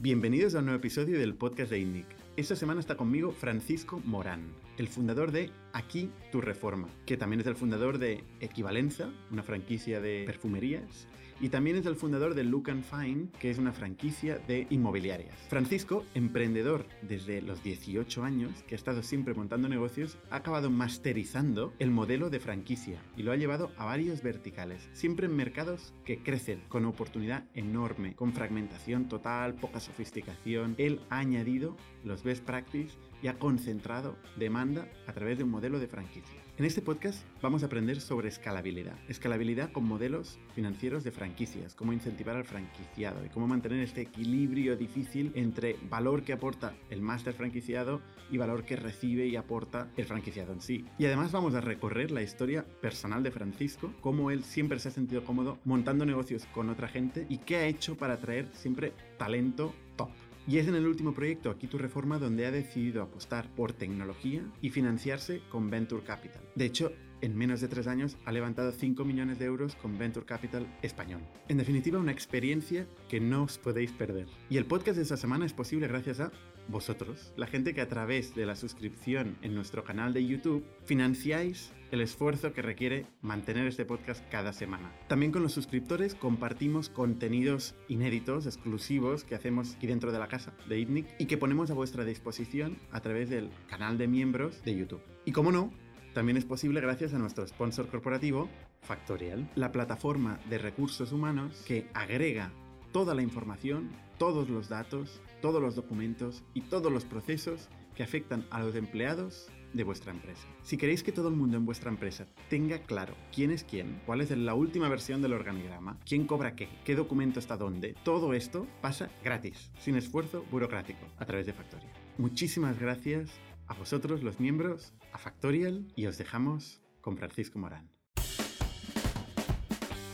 Bienvenidos a un nuevo episodio del podcast de INNIC. Esta semana está conmigo Francisco Morán, el fundador de Aquí tu Reforma, que también es el fundador de Equivalenza, una franquicia de perfumerías, y también es el fundador de Look and Fine, que es una franquicia de inmobiliarias. Francisco, emprendedor desde los 18 años, que ha estado siempre montando negocios, ha acabado masterizando el modelo de franquicia y lo ha llevado a varios verticales, siempre en mercados que crecen con oportunidad enorme, con fragmentación total, poca sofisticación. Él ha añadido los best practice y ha concentrado demanda a través de un modelo de franquicia. En este podcast vamos a aprender sobre escalabilidad. Escalabilidad con modelos financieros de franquicias, cómo incentivar al franquiciado y cómo mantener este equilibrio difícil entre valor que aporta el máster franquiciado y valor que recibe y aporta el franquiciado en sí. Y además vamos a recorrer la historia personal de Francisco, cómo él siempre se ha sentido cómodo montando negocios con otra gente y qué ha hecho para atraer siempre talento top. Y es en el último proyecto, Aquí tu Reforma, donde ha decidido apostar por tecnología y financiarse con Venture Capital. De hecho, en menos de tres años ha levantado 5 millones de euros con Venture Capital español. En definitiva, una experiencia que no os podéis perder. Y el podcast de esta semana es posible gracias a vosotros, la gente que a través de la suscripción en nuestro canal de YouTube financiáis el esfuerzo que requiere mantener este podcast cada semana. También con los suscriptores compartimos contenidos inéditos, exclusivos, que hacemos aquí dentro de la casa de ITNIC y que ponemos a vuestra disposición a través del canal de miembros de YouTube. Y como no, también es posible gracias a nuestro sponsor corporativo, Factorial, la plataforma de recursos humanos que agrega toda la información, todos los datos, todos los documentos y todos los procesos que afectan a los empleados de vuestra empresa. Si queréis que todo el mundo en vuestra empresa tenga claro quién es quién, cuál es la última versión del organigrama, quién cobra qué, qué documento está dónde, todo esto pasa gratis, sin esfuerzo burocrático, a través de Factorial. Muchísimas gracias a vosotros los miembros, a Factorial y os dejamos con Francisco Morán.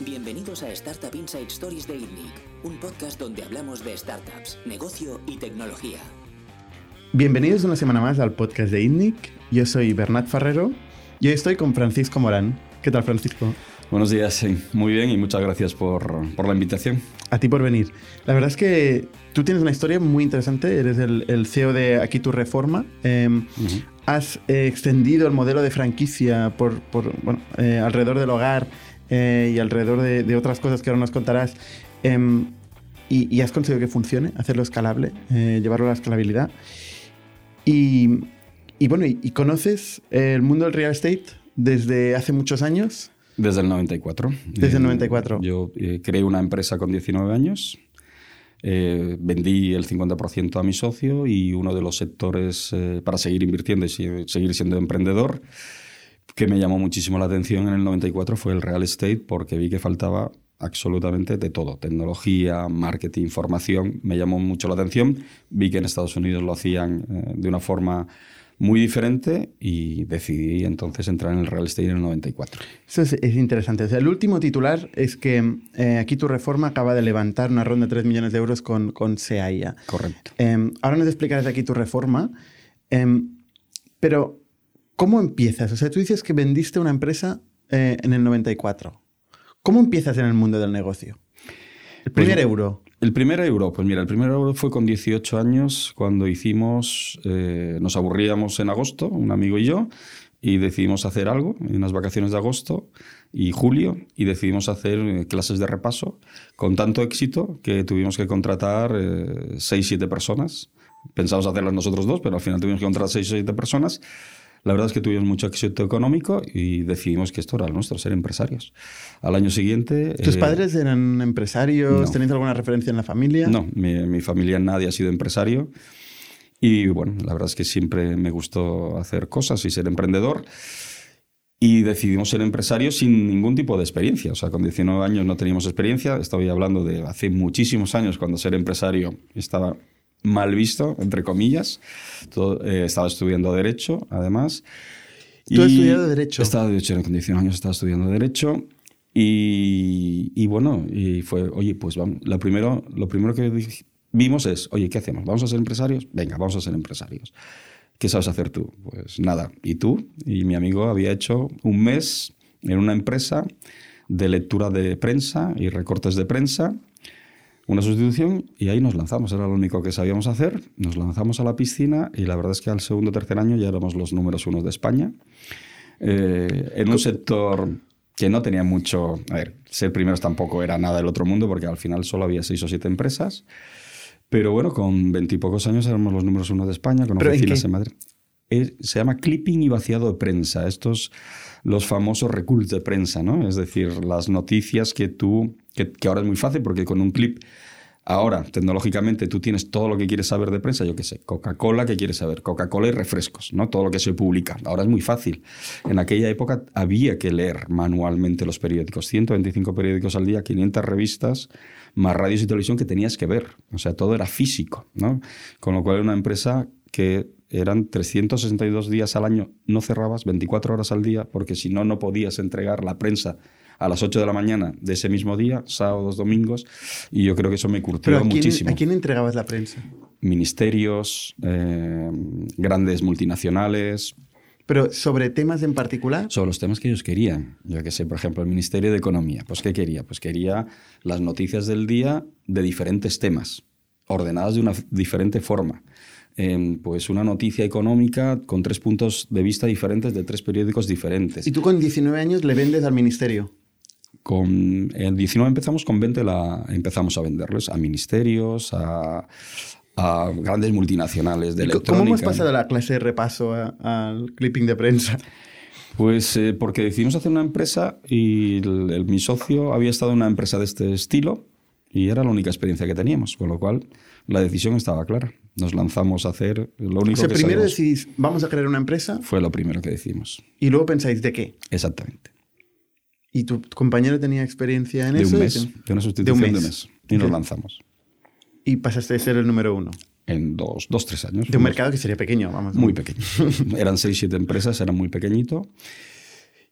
Bienvenidos a Startup Inside Stories de ITNIC, un podcast donde hablamos de startups, negocio y tecnología. Bienvenidos una semana más al podcast de ITNIC. Yo soy Bernat Ferrero y hoy estoy con Francisco Morán. ¿Qué tal, Francisco? Buenos días, sí. muy bien y muchas gracias por, por, la invitación. A ti por venir. La verdad es que tú tienes una historia muy interesante, eres el, el CEO de Aquí Tu Reforma. Eh, uh -huh. Has eh, extendido el modelo de franquicia por, por bueno, eh, alrededor del hogar eh, y alrededor de, de, otras cosas que ahora nos contarás. Em, y, y, has conseguido que funcione, hacerlo escalable, llevarlo a la escalabilidad. Y, y bueno, y, y, conoces el mundo del real estate desde hace muchos años? Desde el 94. Desde el 94. Yo eh, creé una empresa con 19 años. Eh, vendí el 50% a mi socio y uno de los sectores eh, para seguir invirtiendo y seguir siendo emprendedor que me llamó muchísimo la atención en el 94 fue el real estate porque vi que faltaba absolutamente de todo, tecnología, marketing, formación, me llamó mucho la atención, vi que en Estados Unidos lo hacían eh, de una forma muy diferente y decidí entonces entrar en el real estate en el 94. Eso es, es interesante. O sea, el último titular es que eh, aquí tu reforma acaba de levantar una ronda de 3 millones de euros con, con SEAIA. Correcto. Eh, ahora nos explicarás aquí tu reforma, eh, pero ¿cómo empiezas? O sea, tú dices que vendiste una empresa eh, en el 94. ¿Cómo empiezas en el mundo del negocio? El primer pues, euro. El primer euro, pues mira, el primer euro fue con 18 años cuando hicimos, eh, nos aburríamos en agosto, un amigo y yo, y decidimos hacer algo en las vacaciones de agosto y julio y decidimos hacer eh, clases de repaso con tanto éxito que tuvimos que contratar eh, 6, 7 personas. Pensamos hacerlas nosotros dos, pero al final tuvimos que contratar 6 o 7 personas la verdad es que tuvimos mucho éxito económico y decidimos que esto era lo nuestro, ser empresarios. Al año siguiente... ¿Tus eh, padres eran empresarios? No. ¿Tenéis alguna referencia en la familia? No, mi, mi, familia nadie ha sido empresario. Y bueno, la verdad es que siempre me gustó hacer cosas y ser emprendedor. Y decidimos ser empresarios sin ningún tipo de experiencia. O sea, con 19 años no teníamos experiencia. Estoy hablando de hace muchísimos años cuando ser empresario estaba mal visto, entre comillas. Todo, eh, estaba estudiando Derecho, además. ¿Tú has estudiado Derecho? Estaba, de en condición años estaba estudiando Derecho. Y, y, bueno, y fue, oye, pues vamos, lo primero, lo primero que vimos es, oye, ¿qué hacemos? ¿Vamos a ser empresarios? Venga, vamos a ser empresarios. ¿Qué sabes hacer tú? Pues nada. ¿Y tú? Y mi amigo había hecho un mes en una empresa de lectura de prensa y recortes de prensa una sustitución y ahí nos lanzamos. Era lo único que sabíamos hacer. Nos lanzamos a la piscina y la verdad es que al segundo o tercer año ya éramos los números uno de España. Eh, en un sector que no tenía mucho... A ver, ser primeros tampoco era nada del otro mundo porque al final solo había seis o siete empresas. Pero bueno, con veintipocos años éramos los números uno de España, con oficinas en, Madrid. Se llama clipping y vaciado de prensa. Estos los famosos reculs de prensa, ¿no? Es decir, las noticias que tú, que, ahora es muy fácil porque con un clip Ahora, tecnológicamente, tú tienes todo lo que quieres saber de prensa, yo qué sé, Coca-Cola, ¿qué quieres saber? Coca-Cola y refrescos, ¿no? Todo lo que se publica. Ahora es muy fácil. En aquella época había que leer manualmente los periódicos. 125 periódicos al día, 500 revistas, más radios y televisión que tenías que ver. O sea, todo era físico, ¿no? Con lo cual era una empresa que eran 362 días al año, no cerrabas 24 horas al día, porque si no, no podías entregar la prensa a las 8 de la mañana de ese mismo día, sábados, domingos, y yo creo que eso me curtió muchísimo. ¿A quién entregabas la prensa? Ministerios, eh, grandes multinacionales. ¿Pero sobre temas en particular? Sobre los temas que ellos querían. Yo que sé, por ejemplo, el Ministerio de Economía. Pues, ¿qué quería? Pues quería las noticias del día de diferentes temas, ordenadas de una diferente forma pues una noticia económica con tres puntos de vista diferentes de tres periódicos diferentes. ¿Y tú con 19 años le vendes al ministerio? Con, en 19 empezamos, con 20 la, empezamos a venderles a ministerios, a, a grandes multinacionales de electrónica. ¿Cómo hemos pasado la clase de repaso al clipping de prensa? Pues eh, porque decidimos hacer una empresa y mi socio había estado en una empresa de este estilo y era la única experiencia que teníamos, con lo cual la decisión estaba clara. Nos lanzamos a hacer lo único o sea, primero decidís, vamos a crear una empresa. Fue lo primero que decimos. Y luego pensáis, ¿de qué? Exactamente. ¿Y tu compañero tenía experiencia en de eso? Un mes, de una sustitución de un mes. Y nos lanzamos. Y pasaste a ser el número uno. En dos, dos tres años. De un mercado que sería pequeño, vamos. Muy pequeño. Eran seis, siete empresas, era muy pequeñito.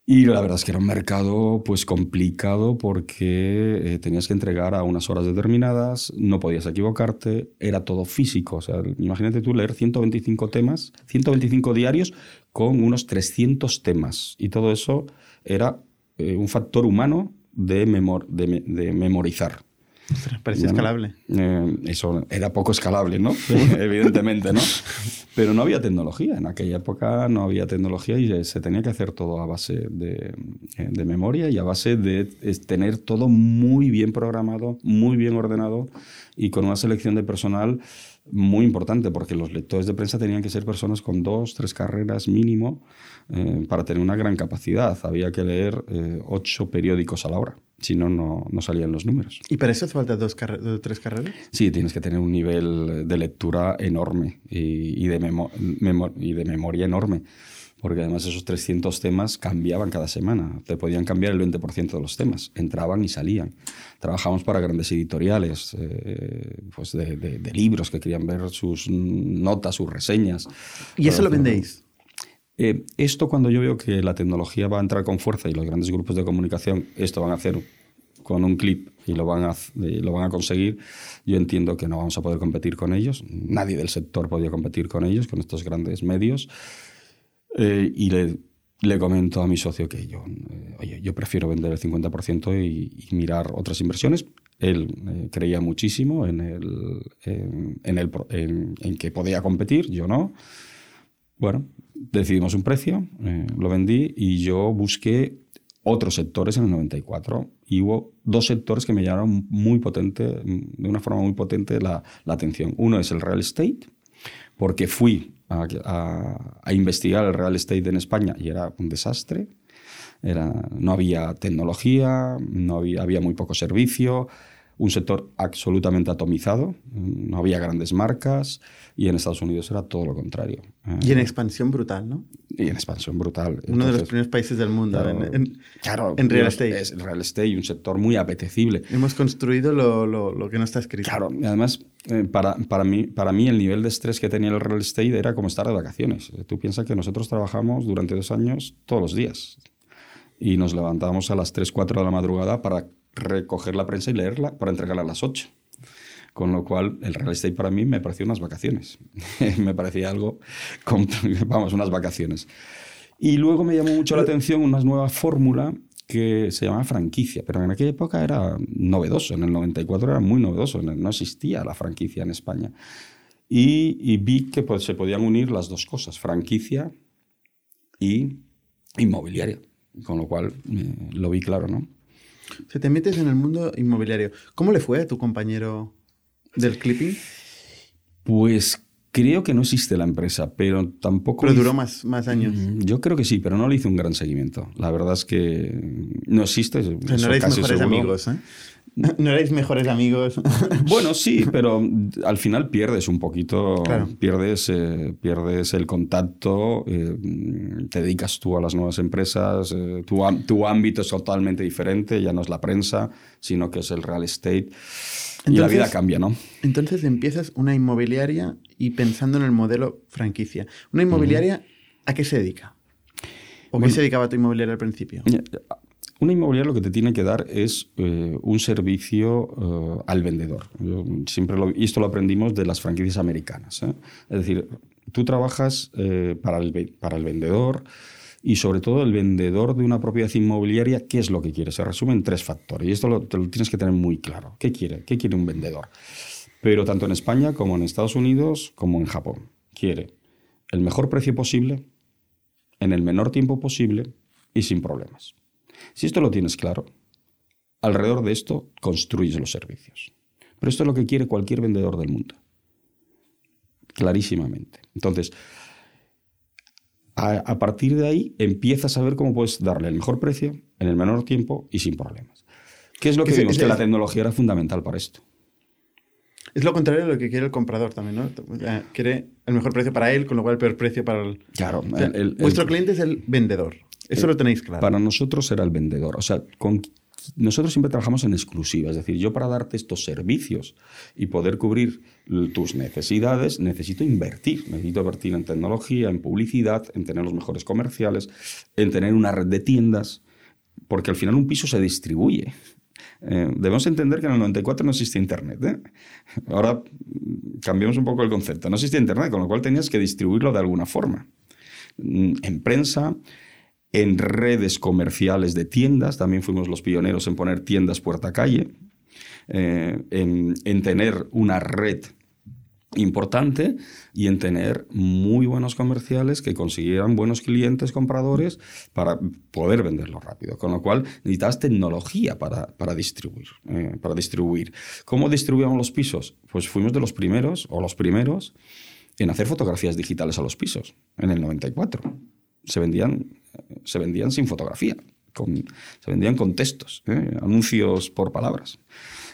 Y la verdad es que era un mercado pues complicado porque eh, tenías que entregar a unas horas determinadas, no podías equivocarte, era todo físico. O sea, imagínate tú leer 125 temas, 125 diarios con unos 300 temas. Y todo eso era eh, un factor humano de, de memorizar. Parecía escalable. Eh, eso era poco escalable, ¿no? Evidentemente, ¿no? Pero no había tecnología. En aquella época no había tecnología y se tenía que hacer todo a base de, eh, de memoria y a base de tener todo muy bien programado, muy bien ordenado y con una selección de personal muy importante, porque los lectores de prensa tenían que ser personas con dos, tres carreras mínimo eh, para tener una gran capacidad. Había que leer ocho periódicos a la hora si no, no salían los números. ¿Y para eso hace falta dos, o tres carreras? Sí, tienes que tener un nivel de lectura enorme y, de, y de memoria enorme, porque además esos 300 temas cambiaban cada semana, te podían cambiar el 20% de los temas, entraban y salían. Trabajamos para grandes editoriales, eh, pues de, de, libros que querían ver sus notas, sus reseñas. ¿Y eso lo vendéis? Eh, esto cuando yo veo que la tecnología va a entrar con fuerza y los grandes grupos de comunicación esto van a hacer con un clip y lo van, a, lo van a conseguir, yo entiendo que no vamos a poder competir con ellos. Nadie del sector podía competir con ellos, con estos grandes medios. Eh, y le, le, comento a mi socio que yo, eh, oye, yo prefiero vender el 50% y, y, mirar otras inversiones. Él creía muchísimo en, el, en, el, en que podía competir, yo no. Bueno, decidimos un precio, eh, lo vendí y yo busqué otros sectores en el 94 y hubo dos sectores que me llamaron muy potente, de una forma muy potente la, atención. Uno es el real estate, porque fui a, a, investigar el real estate en España y era un desastre. Era, no había tecnología, no había, había muy poco servicio, un sector absolutamente atomizado, no había grandes marcas y en Estados Unidos era todo lo contrario. Y en expansión brutal, ¿no? Y en expansión brutal. Uno de los primeros países del mundo en, claro, en real estate. Es real estate un sector muy apetecible. Hemos construido lo, lo, lo que no está escrito. Claro, y además eh, para, para, mí, para mí el nivel de estrés que tenía el real estate era como estar de vacaciones. Tú piensas que nosotros trabajamos durante dos años todos los días y nos levantábamos a las 3, 4 de la madrugada para recoger la prensa y leerla para entregarla a las 8. Con lo cual, el real estate para mí me pareció unas vacaciones. me parecía algo, vamos, unas vacaciones. Y luego me llamó mucho la atención una nueva fórmula que se llamaba franquicia, pero en aquella época era novedoso, en el 94 era muy novedoso, no existía la franquicia en España. Y, vi que pues, se podían unir las dos cosas, franquicia y inmobiliaria, con lo cual eh, lo vi claro, ¿no? Se te metes en el mundo inmobiliario. ¿Cómo le fue a tu compañero del clipping? Pues Creo que no existe la empresa, pero tampoco... Pero duró más, más años. Mm, yo creo que sí, pero no le hice un gran seguimiento. La verdad es que no existe. no erais mejores amigos, ¿eh? No erais mejores amigos. bueno, sí, pero al final pierdes un poquito, pierdes, eh, pierdes el contacto, eh, te dedicas tú a las nuevas empresas, eh, tu, tu ámbito es totalmente diferente, ya no es la prensa, sino que es el real estate y la vida cambia, ¿no? Entonces empiezas una inmobiliaria y pensando en el modelo franquicia. ¿Una inmobiliaria a qué se dedica? ¿O qué se dedicaba tu inmobiliaria al principio? Una inmobiliaria lo que te tiene que dar es eh, un servicio eh, al vendedor. siempre y esto lo aprendimos de las franquicias americanas. ¿eh? Es decir, tú trabajas para, el, para el vendedor, y sobre todo el vendedor de una propiedad inmobiliaria, ¿qué es lo que quiere? Se resume en tres factores y esto lo, lo tienes que tener muy claro. ¿Qué quiere? ¿Qué quiere un vendedor? Pero tanto en España como en Estados Unidos como en Japón. Quiere el mejor precio posible, en el menor tiempo posible y sin problemas. Si esto lo tienes claro, alrededor de esto construyes los servicios. Pero esto es lo que quiere cualquier vendedor del mundo. Clarísimamente. Entonces, a, partir de ahí empiezas a ver cómo puedes darle el mejor precio en el menor tiempo y sin problemas. ¿Qué es lo que vimos? que la tecnología era fundamental para esto. Es lo contrario de lo que quiere el comprador también, ¿no? Quiere el mejor precio para él, con lo cual el peor precio para el... Claro. vuestro cliente es el vendedor. Eso lo tenéis claro. Para nosotros era el vendedor. O sea, con nosotros siempre trabajamos en exclusiva, es decir, yo para darte estos servicios y poder cubrir tus necesidades, necesito invertir, necesito invertir en tecnología, en publicidad, en tener los mejores comerciales, en tener una red de tiendas, porque al final un piso se distribuye. Eh, debemos entender que en el 94 no existía Internet. ¿eh? Ahora mm, cambiamos un poco el concepto. No existía Internet, con lo cual tenías que distribuirlo de alguna forma. Mm, en prensa, en redes comerciales de tiendas, también fuimos los pioneros en poner tiendas puerta calle, eh, en, tener una red importante y en tener muy buenos comerciales que consiguieran buenos clientes compradores para poder venderlo rápido. Con lo cual necesitas tecnología para, para distribuir, eh, para distribuir. ¿Cómo distribuíamos los pisos? Pues fuimos de los primeros o los primeros en hacer fotografías digitales a los pisos en el 94. Se vendían se vendían sin fotografía, se vendían con textos, ¿eh? anuncios por palabras.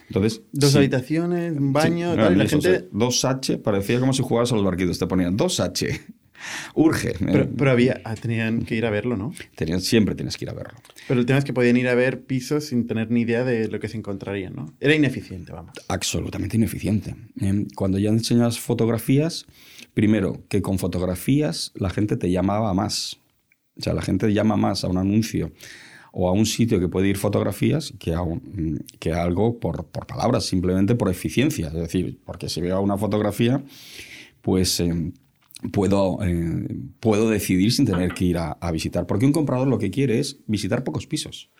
Entonces, dos habitaciones, un baño, la gente... dos H, parecía como si jugaras a los barquitos, te ponían dos H. Urge. ¿eh? Pero, había, ah, tenían que ir a verlo, ¿no? Tenían, siempre tienes que ir a verlo. Pero el tema es que podían ir a ver pisos sin tener ni idea de lo que se encontrarían, ¿no? Era ineficiente, vamos. Absolutamente ineficiente. ¿eh? Cuando ya enseñas fotografías, primero, que con fotografías la gente te llamaba más. O sea, la gente llama más a un anuncio o a un sitio que puede ir fotografías que a, que algo por, palabras, simplemente por eficiencia. Es decir, porque si veo una fotografía, pues eh, puedo, eh, puedo decidir sin tener que ir a, a, visitar. Porque un comprador lo que quiere es visitar pocos pisos.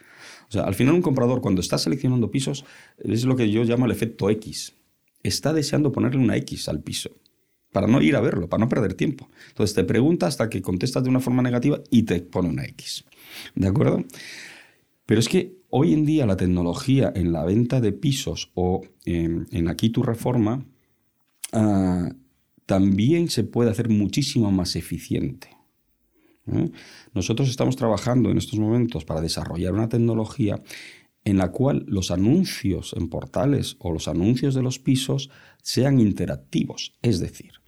O sea, al final un comprador cuando está seleccionando pisos es lo que yo llamo el efecto X. Está deseando ponerle una X al piso para no ir a verlo, para no perder tiempo. Entonces te pregunta hasta que contestas de una forma negativa y te pone una X. ¿De acuerdo? Pero es que hoy en día la tecnología en la venta de pisos o en, aquí tu reforma ah, también se puede hacer muchísimo más eficiente. ¿eh? Nosotros estamos trabajando en estos momentos para desarrollar una tecnología en la cual los anuncios en portales o los anuncios de los pisos sean interactivos. Es decir,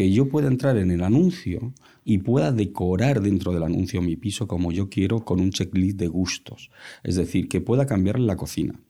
que yo pueda entrar en el anuncio y pueda decorar dentro del anuncio mi piso como yo quiero con un checklist de gustos. Es decir, que pueda cambiar la cocina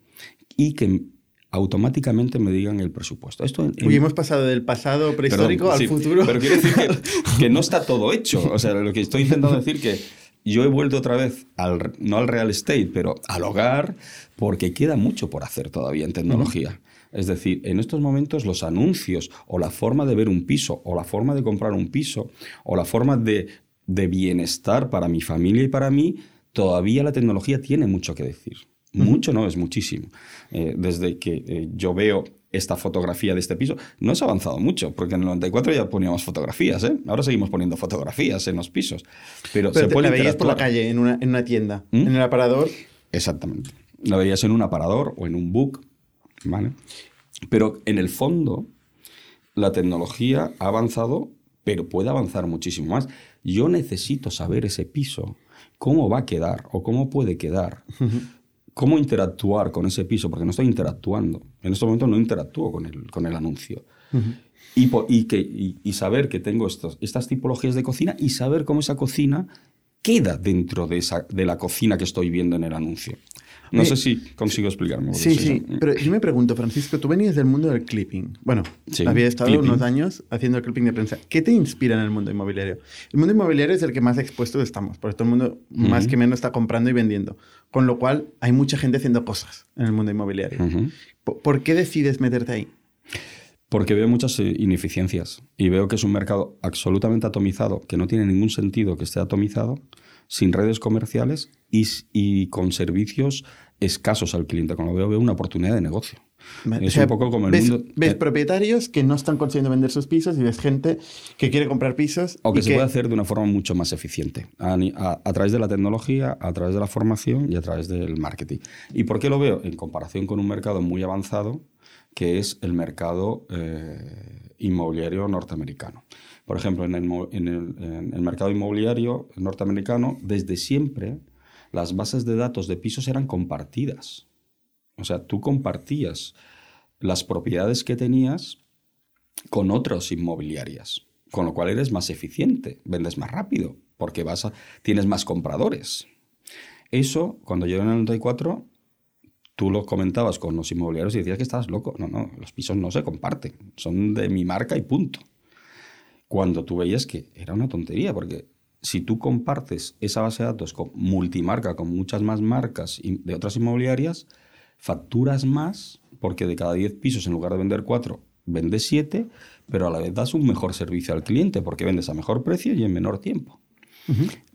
y que automáticamente me digan el presupuesto. Esto hemos pasado del pasado prehistórico al futuro. Pero quiero decir que, no está todo hecho. O sea, lo que estoy intentando decir que yo he vuelto otra vez, al, no al real estate, pero al hogar, porque queda mucho por hacer todavía en tecnología. Es decir, en estos momentos los anuncios o la forma de ver un piso o la forma de comprar un piso o la forma de, bienestar para mi familia y para mí todavía la tecnología tiene mucho que decir. Mucho no, es muchísimo. Eh, desde que eh, yo veo esta fotografía de este piso, no se ha avanzado mucho, porque en el 94 ya poníamos fotografías, ¿eh? Ahora seguimos poniendo fotografías en los pisos. Pero, Pero se puede la veías por la calle, en una, en una tienda, ¿Mm? en el aparador. Exactamente. La veías en un aparador o en un book, ¿vale? Pero en el fondo, la tecnología ha avanzado, pero puede avanzar muchísimo más. Yo necesito saber ese piso, cómo va a quedar o cómo puede quedar, cómo interactuar con ese piso, porque no estoy interactuando. En estos momentos no interactúo con el, con el anuncio. y, y que, y, y saber que tengo estos, estas tipologías de cocina y saber cómo esa cocina queda dentro de, esa, de la cocina que estoy viendo en el anuncio. No Eh, sé si consigo explicarme. Sí, sí. Pero yo me pregunto, Francisco, tú venías del mundo del clipping. Bueno, Sí, había estado clipping. unos años haciendo el clipping de prensa. ¿Qué te inspira en el mundo inmobiliario? El mundo inmobiliario es el que más expuestos estamos, porque todo el mundo más que menos está comprando y vendiendo. Con lo cual, hay mucha gente haciendo cosas en el mundo inmobiliario. ¿Por, por qué decides meterte ahí? Porque veo muchas eh, ineficiencias y veo que es un mercado absolutamente atomizado, que no tiene ningún sentido que esté atomizado, sin redes comerciales y, con servicios escasos al cliente. Cuando lo veo, veo una oportunidad de negocio. Vale, Es o sea, un poco como el ves, mundo... ves eh, propietarios que no están consiguiendo vender sus pisos y ves gente que quiere comprar pisos. O que y se puede hacer de una forma mucho más eficiente, a, ni- a- a través de la tecnología, a través de la formación y a través del marketing. ¿Y por qué lo veo? En comparación con un mercado muy avanzado, que es el mercado eh, inmobiliario norteamericano. Por ejemplo, en el, mercado inmobiliario norteamericano, desde siempre, las bases de datos de pisos eran compartidas. O sea, tú compartías las propiedades que tenías con otras inmobiliarias, con lo cual eres más eficiente, vendes más rápido, porque tienes más compradores. Eso, cuando llegó en el 94, tú lo comentabas con los inmobiliarios y decías que estabas loco. No, no, los pisos no se comparten, son de mi marca y punto. Cuando tú veías que era una tontería, porque si tú compartes esa base de datos con multimarca, con muchas más marcas de otras inmobiliarias, facturas más, porque de cada 10 pisos, en lugar de vender 4, vendes 7, pero a la vez das un mejor servicio al cliente, porque vendes a mejor precio y en menor tiempo.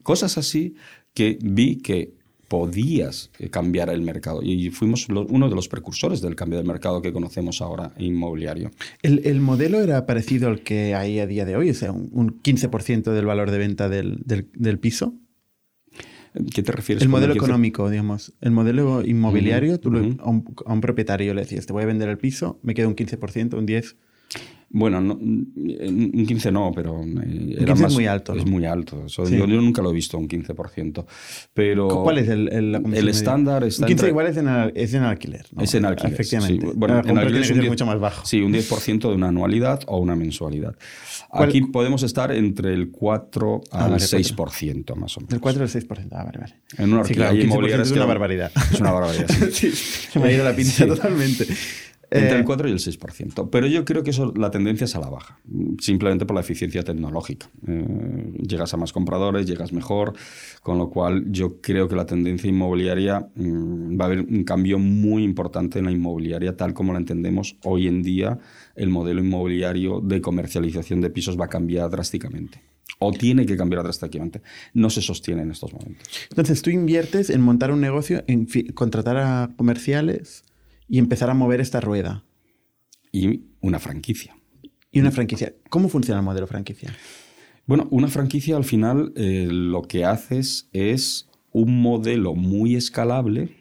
Cosas así que vi que podías eh, cambiar el mercado. Y fuimos lo- uno de los precursores del cambio del mercado que conocemos ahora inmobiliario. El, el modelo era parecido al que hay a día de hoy, o sea, un, un 15% del valor de venta del, del- del piso. ¿Qué te refieres? El modelo 15? económico, digamos. El modelo inmobiliario, tú a, un, a un propietario le decías, te voy a vender el piso, me queda un 15%, un 10%. Bueno, no, un 15 no, pero... eh, era 15 es más- muy alto, ¿no? Es muy alto. Eso Sí. yo, yo nunca lo he visto, un 15%. Pero ¿Cuál es el, el, la el estándar Un está 15 entre- igual es en, al- es en alquiler. ¿no? Es en alquiler. Efectivamente. sí. Bueno, La en alquiler es un ser 10 mucho más bajo. Sí, un 10% de una anualidad o una mensualidad. ¿Cuál- Aquí podemos estar entre el 4 Ah, al vale, 6%, más o menos. Del 4 al 6%. Ah, vale, vale. En Sí, alquiler claro, un 15% inmobiliarias es una barbaridad. Es una barbaridad. sí. Sí, se me ha ido la pinza Sí. totalmente. Entre Eh, el 4 y el 6%. Pero yo creo que eso, la tendencia es a la baja, simplemente por la eficiencia tecnológica. Eh, llegas a más compradores, llegas mejor, con lo cual yo creo que la tendencia inmobiliaria mm, va a haber un cambio muy importante en la inmobiliaria tal como la entendemos hoy en día. El modelo inmobiliario de comercialización de pisos va a cambiar drásticamente. O tiene que cambiar drásticamente. No se sostiene en estos momentos. Entonces, tú inviertes en montar un negocio, en contratar a comerciales y empezar a mover esta rueda. Y una franquicia. Y una franquicia. ¿Cómo funciona el modelo franquicia? Bueno, una franquicia al final eh, lo que haces es un modelo muy escalable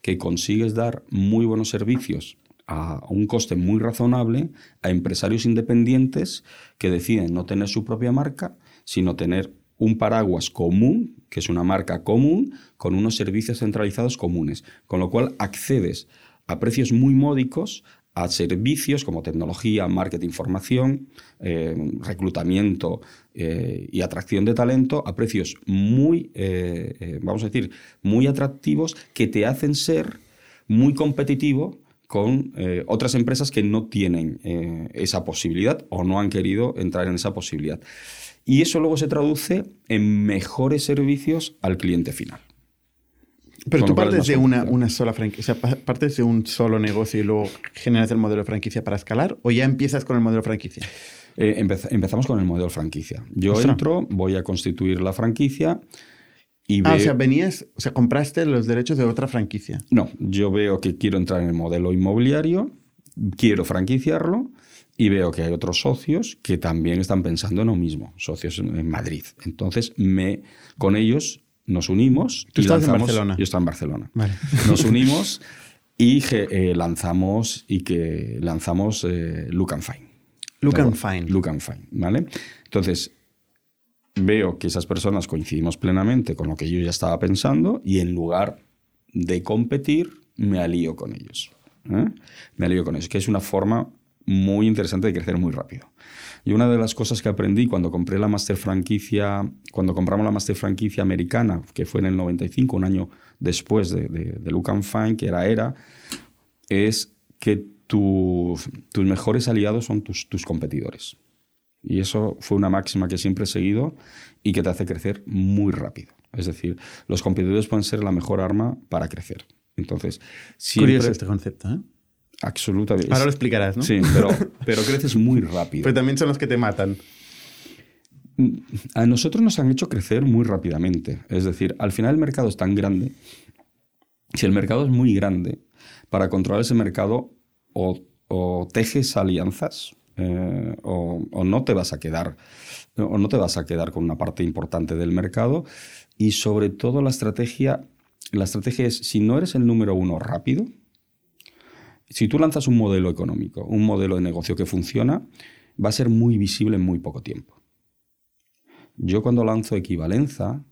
que consigues dar muy buenos servicios a un coste muy razonable a empresarios independientes que deciden no tener su propia marca, sino tener un paraguas común, que es una marca común, con unos servicios centralizados comunes, con lo cual accedes a precios muy módicos a servicios como tecnología, marketing, formación, eh, reclutamiento eh, y atracción de talento a precios muy, eh, vamos a decir, muy atractivos que te hacen ser muy competitivo con otras empresas que no tienen esa posibilidad o no han querido entrar en esa posibilidad. Y eso luego se traduce en mejores servicios al cliente final. Pero tú partes de una, una sola franquicia, o sea, pa- partes de un solo negocio y luego generas el modelo de franquicia para escalar, o ya empiezas con el modelo franquicia. Eh, empez- empezamos con el modelo franquicia. Yo Ostras. entro, voy a constituir la franquicia Y Ah, o sea, venías, o sea, compraste los derechos de otra franquicia. No, yo veo que quiero entrar en el modelo inmobiliario, quiero franquiciarlo y veo que hay otros socios que también están pensando en lo mismo, socios en Madrid. Entonces, me, con ellos nos unimos. Tú y en lanzamos- Barcelona. Yo estaba en Barcelona. Vale. Nos unimos y eh, lanzamos y que lanzamos eh, Look and Fine. Look ¿De and? Fine. Look and Fine, ¿vale? Entonces, veo que esas personas coincidimos plenamente con lo que yo ya estaba pensando y en lugar de competir, me alío con ellos. ¿eh? Me alío con ellos, que es una forma muy interesante de crecer muy rápido. Y una de las cosas que aprendí cuando compré la master franquicia, cuando compramos la master franquicia americana, que fue en el 95, un año después de, de, de Look and que era ERA, es que tu- tus mejores aliados son tus, tus competidores. Y eso fue una máxima que siempre he seguido y que te hace crecer muy rápido. Es decir, los competidores pueden ser la mejor arma para crecer. Entonces, siempre... Curioso este concepto, ¿eh? Absolutamente. Ahora lo explicarás, ¿no? Sí, pero, pero creces muy rápido. Pero también son los que te matan. A nosotros nos han hecho crecer muy rápidamente. Es decir, al final el mercado es tan grande. Si el mercado es muy grande, para controlar ese mercado o, o tejes alianzas eh, o, o no te vas a quedar o no te vas a quedar con una parte importante del mercado y sobre todo la estrategia la estrategia es si no eres el número uno rápido si tú lanzas un modelo económico un modelo de negocio que funciona va a ser muy visible en muy poco tiempo yo cuando lanzo Equivalenza,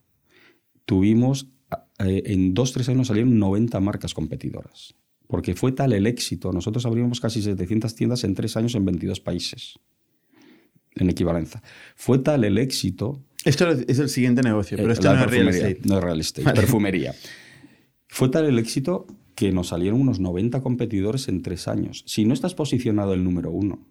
tuvimos, eh, en dos, tres años salieron 90 marcas competidoras. Porque fue tal el éxito. Nosotros abrimos casi 700 tiendas en tres años en 22 países. En Equivalenza. Fue tal el éxito Esto es el siguiente negocio, pero eh, esto no es real estate. No es real estate, Vale. perfumería. Fue tal el éxito que nos salieron unos 90 competidores en tres años. Si no estás posicionado el número uno,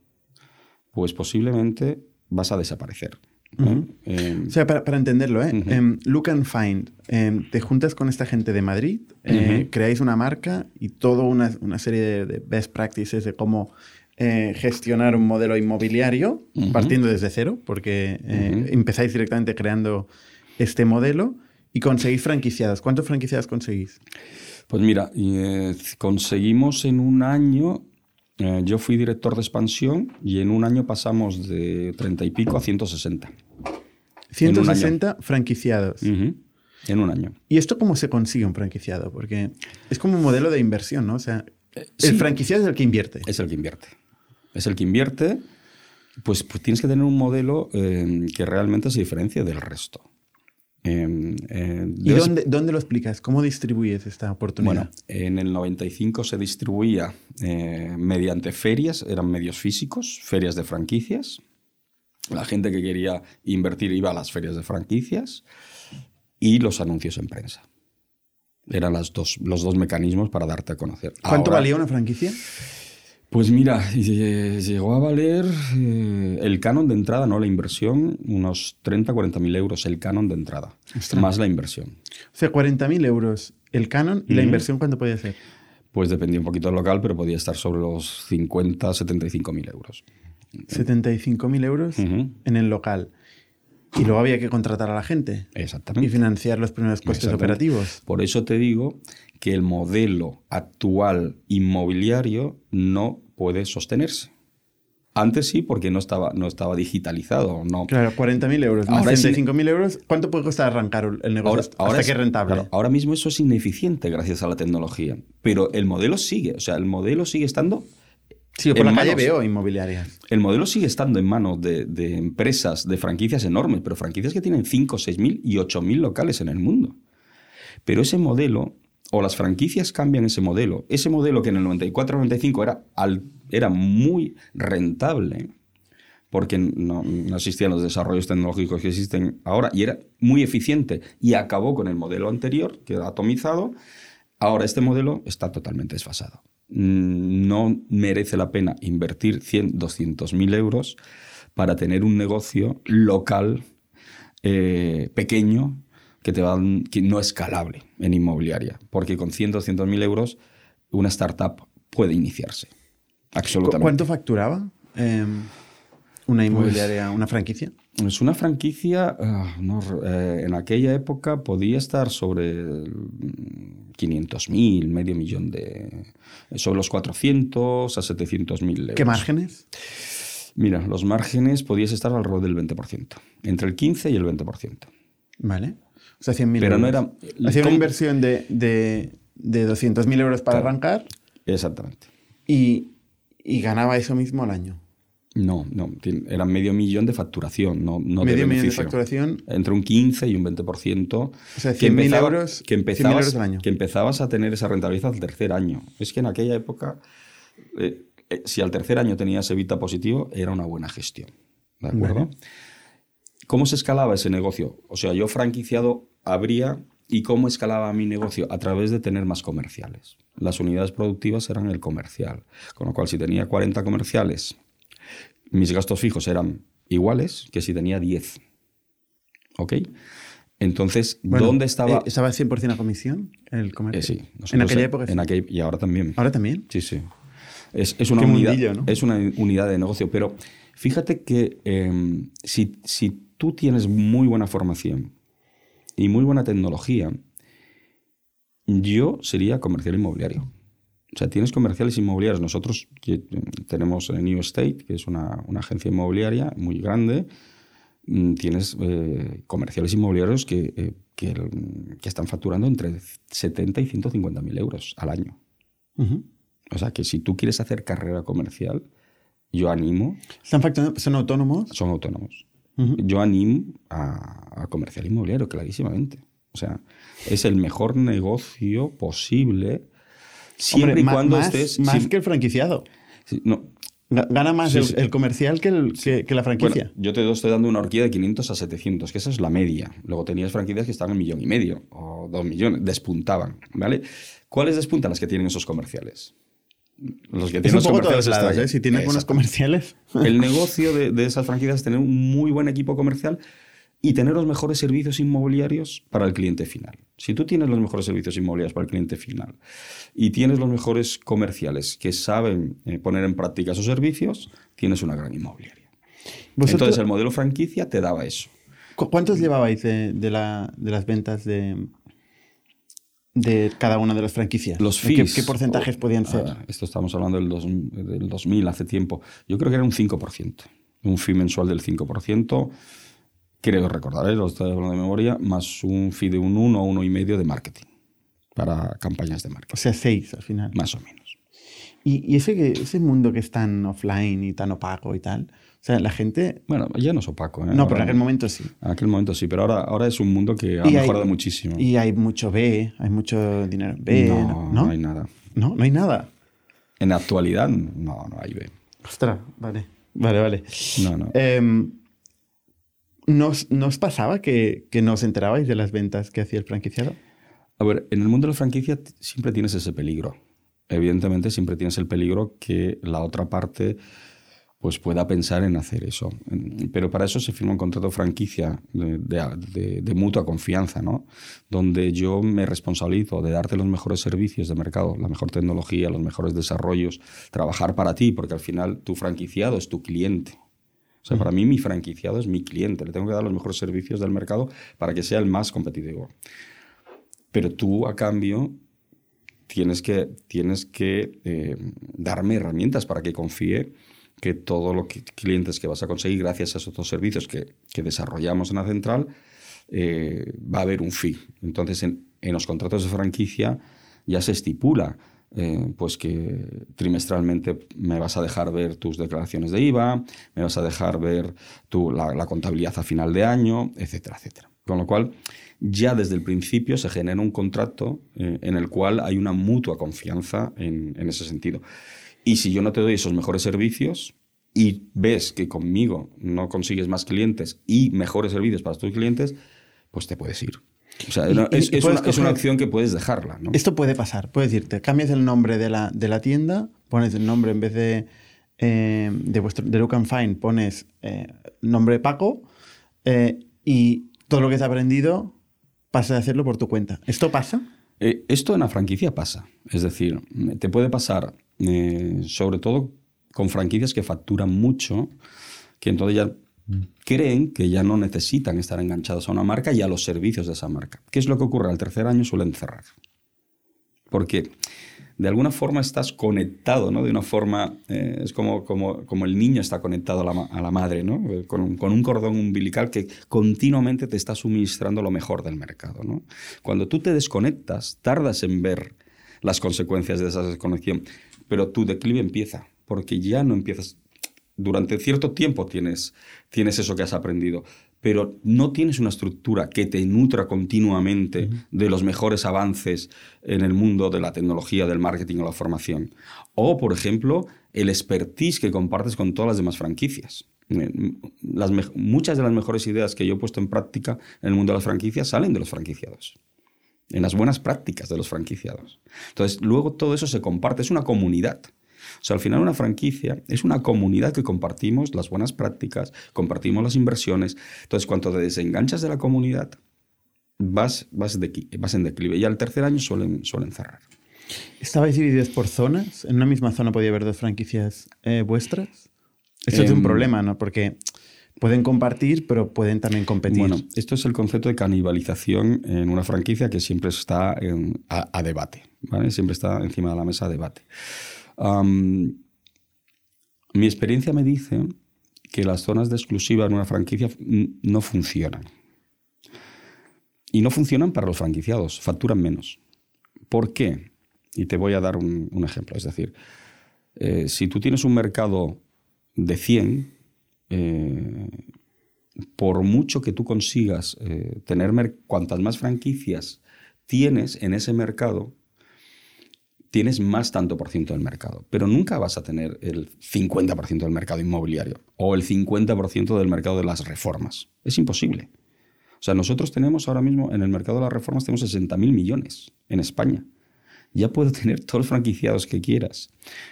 pues posiblemente vas a desaparecer. ¿eh? Eh, O sea, para, para entenderlo, ¿eh? Em, look and Find. em, te juntas con esta gente de Madrid, eh, creáis una marca y toda una, una serie de, de best practices de cómo eh, gestionar un modelo inmobiliario, partiendo desde cero, porque eh, empezáis directamente creando este modelo y conseguís franquiciadas. ¿Cuántos franquiciadas conseguís? Pues mira, eh, conseguimos en un año, eh, yo fui director de expansión y en un año pasamos de 30 y pico a 160. 160 franquiciados. Ujú, En un año. ¿Y esto cómo se consigue un franquiciado? Porque es como un modelo de inversión, ¿no? O sea, el sí. franquiciado es el que invierte. Es el que invierte. Es el que invierte, pues, pues tienes que tener un modelo eh, que realmente se diferencie del resto. Eh, eh, ¿Y dónde, dónde lo explicas? ¿Cómo distribuyes esta oportunidad? Bueno, en el 95 se distribuía eh, mediante ferias, eran medios físicos, ferias de franquicias. La gente que quería invertir iba a las ferias de franquicias y los anuncios en prensa. Eran las dos, los dos mecanismos para darte a conocer. ¿Cuánto Ahora- valía una franquicia? Pues mira, llegó a valer eh, el canon de entrada, no la inversión, unos 30, 40 mil euros el canon de entrada, Ostras. más la inversión. O sea, 40.000 euros el canon y la inversión, ¿cuánto puede ser? Pues dependía un poquito del local, pero podía estar sobre los 50, 75 mil euros. 75.000 euros Ujú. en el local. Y luego había que contratar a la gente y Exactamente. financiar los primeros costes operativos. Por eso te digo que el modelo actual inmobiliario no puede sostenerse. Antes sí, porque no estaba, no estaba digitalizado. No, Claro, 40.000 euros Ahora sí. 65.000 euros. ¿Cuánto puede costar arrancar el negocio hasta es- que es rentable? claro, ahora mismo eso es ineficiente gracias a la tecnología. Pero el modelo sigue. O sea, el modelo sigue estando sí, por en la calle manos- veo inmobiliarias. El modelo sigue estando en manos de, de empresas, de franquicias enormes, pero franquicias que tienen 5, 6 mil y 8 mil locales en el mundo. Pero ese modelo, o las franquicias cambian ese modelo, ese modelo que en el 94-95 era, al- era muy rentable, porque no, no existían los desarrollos tecnológicos que existen ahora, y era muy eficiente, y acabó con el modelo anterior, que era atomizado, ahora este modelo está totalmente desfasado. Mm, No merece la pena invertir 100, 200 mil euros para tener un negocio local eh, pequeño que, te van, que no escalable en inmobiliaria, porque con 100, 200 mil euros una startup puede iniciarse. ¿Cu- Absolutamente. ¿Cuánto facturaba? Em, una inmobiliaria, una franquicia? Es una franquicia, ah, no, eh, en aquella época podía estar sobre 500.000, medio millón de... sobre los 400 a 700.000 euros. ¿Qué márgenes? Mira, los márgenes podías estar alrededor del 20%, entre el 15 y el 20%. Vale. O sea, 100.000 Pero euros. no era... Hacía una inversión de, de, de 200.000 euros para Claro. arrancar Exactamente. y, y ganaba eso mismo al año. No, no, era medio millón de facturación, no, no Medio de millón de facturación. Entre un 15 y un 20%. O sea, que 100.000 empezaba- euros, que 100.000 empezabas, euros al año. que empezabas a tener esa rentabilidad al tercer año. Es que en aquella época, eh, eh, si al tercer año tenías evita positivo, era una buena gestión. ¿De acuerdo? Vale. ¿Cómo se escalaba ese negocio? O sea, yo franquiciado habría y cómo escalaba mi negocio a través de tener más comerciales. Las unidades productivas eran el comercial. Con lo cual, si tenía 40 comerciales, mis gastos fijos eran iguales que si tenía 10. ¿Ok? Entonces, Bueno, ¿dónde estaba? eh, ¿Estaba 100% a comisión el comercio? Eh, sí. En aquella época. sí. En y ahora también. Ahora también. Sí, sí. Es, es una unidad, mundillo, ¿no? es una unidad de negocio, pero fíjate que eh, si, si tú tienes muy buena formación y muy buena tecnología, yo sería comercial inmobiliario. O sea, tienes comerciales inmobiliarios. Nosotros eh, tenemos eh, New State, que es una, una agencia inmobiliaria muy grande. Mm, Tienes eh, comerciales inmobiliarios que, eh, que, que están facturando entre 70 y 150 mil euros al año. Ujú. O sea, que si tú quieres hacer carrera comercial, yo animo, Están facturando, son autónomos. son autónomos, Ujú. yo animo a, a comercial inmobiliario, clarísimamente. O sea, es el mejor negocio posible siempre Hombre, y cuando más, estés... Más que el franquiciado. no, Ga- Gana más Sí, el, sí. el comercial que, el, que, que la franquicia. Bueno, yo te estoy dando una horquilla de 500 a 700, que esa es la media. Luego tenías franquicias que estaban en millón y medio o dos millones, despuntaban, ¿vale? ¿Cuáles despuntan las que tienen esos comerciales? Los que es tienen un poco comerciales. ¿eh? Si tienes buenos comerciales. El negocio de, de esas franquicias es tener un muy buen equipo comercial y tener los mejores servicios inmobiliarios para el cliente final. Si tú tienes los mejores servicios inmobiliarios para el cliente final y tienes los mejores comerciales que saben eh, poner en práctica esos servicios, tienes una gran inmobiliaria. Vosotros- Entonces el modelo franquicia te daba eso. ¿Cu- ¿Cuántos llevabais de, de la- de las ventas de, de cada una de las franquicias? Los ¿Qué, fees. qué porcentajes oh, podían ser? ver, esto estamos hablando del, dos- del 2000, hace tiempo. Yo creo que era un 5%. Un fee mensual del 5%. Creo recordar, ¿eh? lo estoy hablando de memoria, más un fee de un 1 o 1,5 de marketing. Para campañas de O marketing. sea, seis al final. Más o menos. Y, y ese, que, ese mundo que es tan offline y tan opaco y tal, o sea, la gente... Bueno, ya no es opaco. ¿eh? No, pero Ahora- en aquel momento sí. En aquel momento sí, pero ahora, ahora es un mundo que ha Y hay- mejorado muchísimo. Y hay mucho B, hay mucho dinero B, no, ¿no? no hay nada. No, no hay nada. En la actualidad, no, no hay B. Ostras, vale. Vale, vale. No, no. Em, ¿nos, nos pasaba que, que no os enterabais de las ventas que hacía el franquiciado? A ver, en el mundo de la franquicia siempre tienes ese peligro. Evidentemente siempre tienes el peligro que la otra parte pues pueda pensar en hacer eso. Pero para eso se firma un contrato franquicia de- de mutua confianza, ¿no? Donde yo me responsabilizo de darte los mejores servicios de mercado, la mejor tecnología, los mejores desarrollos, trabajar para ti, porque al final tu franquiciado es tu cliente. O sea, para mí mi franquiciado es mi cliente. Le tengo que dar los mejores servicios del mercado para que sea el más competitivo. Pero tú, a cambio, tienes que, tienes que eh, darme herramientas para que confíe que todos los clientes que vas a conseguir gracias a esos dos servicios que, que desarrollamos en la central, eh, va a haber un fee. Entonces, en, en los contratos de franquicia ya se estipula eh, pues que trimestralmente me vas a dejar ver tus declaraciones de IVA, me vas a dejar ver tu, la, contabilidad a final de año, etcétera, etcétera. Con lo cual, ya desde el principio se genera un contrato eh, en el cual hay una mutua confianza en, en ese sentido. Y si yo no te doy esos mejores servicios y ves que conmigo no consigues más clientes y mejores servicios para tus clientes, pues te puedes ir. O sea, Y- no, y- es, una, es una acción que puedes dejarla. ¿no? Esto puede pasar. Puedes decirte, cambias el nombre de la, de la tienda, pones el nombre en vez de, eh, de vuestro de Look and Find, pones eh, nombre Paco eh, y todo lo que has aprendido pasas a hacerlo por tu cuenta. ¿Esto pasa? Eh, esto en la franquicia pasa. Es decir, te puede pasar, sobre todo con franquicias que facturan mucho, que entonces ya creen que ya no necesitan estar enganchados a una marca y a los servicios de esa marca. ¿Qué es lo que ocurre? Al tercer año suelen cerrar. Porque de alguna forma estás conectado, ¿no? De una forma, eh, es como, como, como, el niño está conectado a la, madre, ¿no? Con un, con un, cordón umbilical que continuamente te está suministrando lo mejor del mercado, ¿no? Cuando tú te desconectas, tardas en ver las consecuencias de esa desconexión, pero tu declive empieza, porque ya no empiezas, durante cierto tiempo tienes, tienes eso que has aprendido, pero no tienes una estructura que te nutra continuamente de los mejores avances en el mundo de la tecnología, del marketing o la formación. O, por ejemplo, el expertise que compartes con todas las demás franquicias. Las muchas de las mejores ideas que yo he puesto en práctica en el mundo de las franquicias salen de los franquiciados en las buenas prácticas de los franquiciados. Entonces, luego todo eso se comparte, es una comunidad. O sea, al final una franquicia es una comunidad que compartimos las buenas prácticas, compartimos las inversiones. Entonces, cuando te desenganchas de la comunidad, vas, vas, de, vas en declive. Y al tercer año suelen, suelen cerrar. ¿Estabais divididos por zonas? ¿En una misma zona podía haber dos franquicias eh, vuestras? Esto es un em, problema, ¿no? Porque pueden compartir, pero pueden también competir. Bueno, esto es el concepto de canibalización en una franquicia que siempre está a, a, debate, ¿vale? Siempre está encima de la mesa a debate mi experiencia me dice que las zonas de exclusiva en una franquicia no funcionan. Y no funcionan para los franquiciados, facturan menos. ¿Por qué? Y te voy a dar un, ejemplo. Es decir, eh, si tú tienes un mercado de 100, eh, por mucho que tú consigas eh, tener cuantas más franquicias tienes en ese mercado, tienes más tanto por ciento del mercado, pero nunca vas a tener el 50% del mercado inmobiliario o el 50% del mercado de las reformas. Es imposible. O sea, nosotros tenemos ahora mismo en el mercado de las reformas tenemos 60 mil millones en España. Ya puedo tener todos los franquiciados que quieras,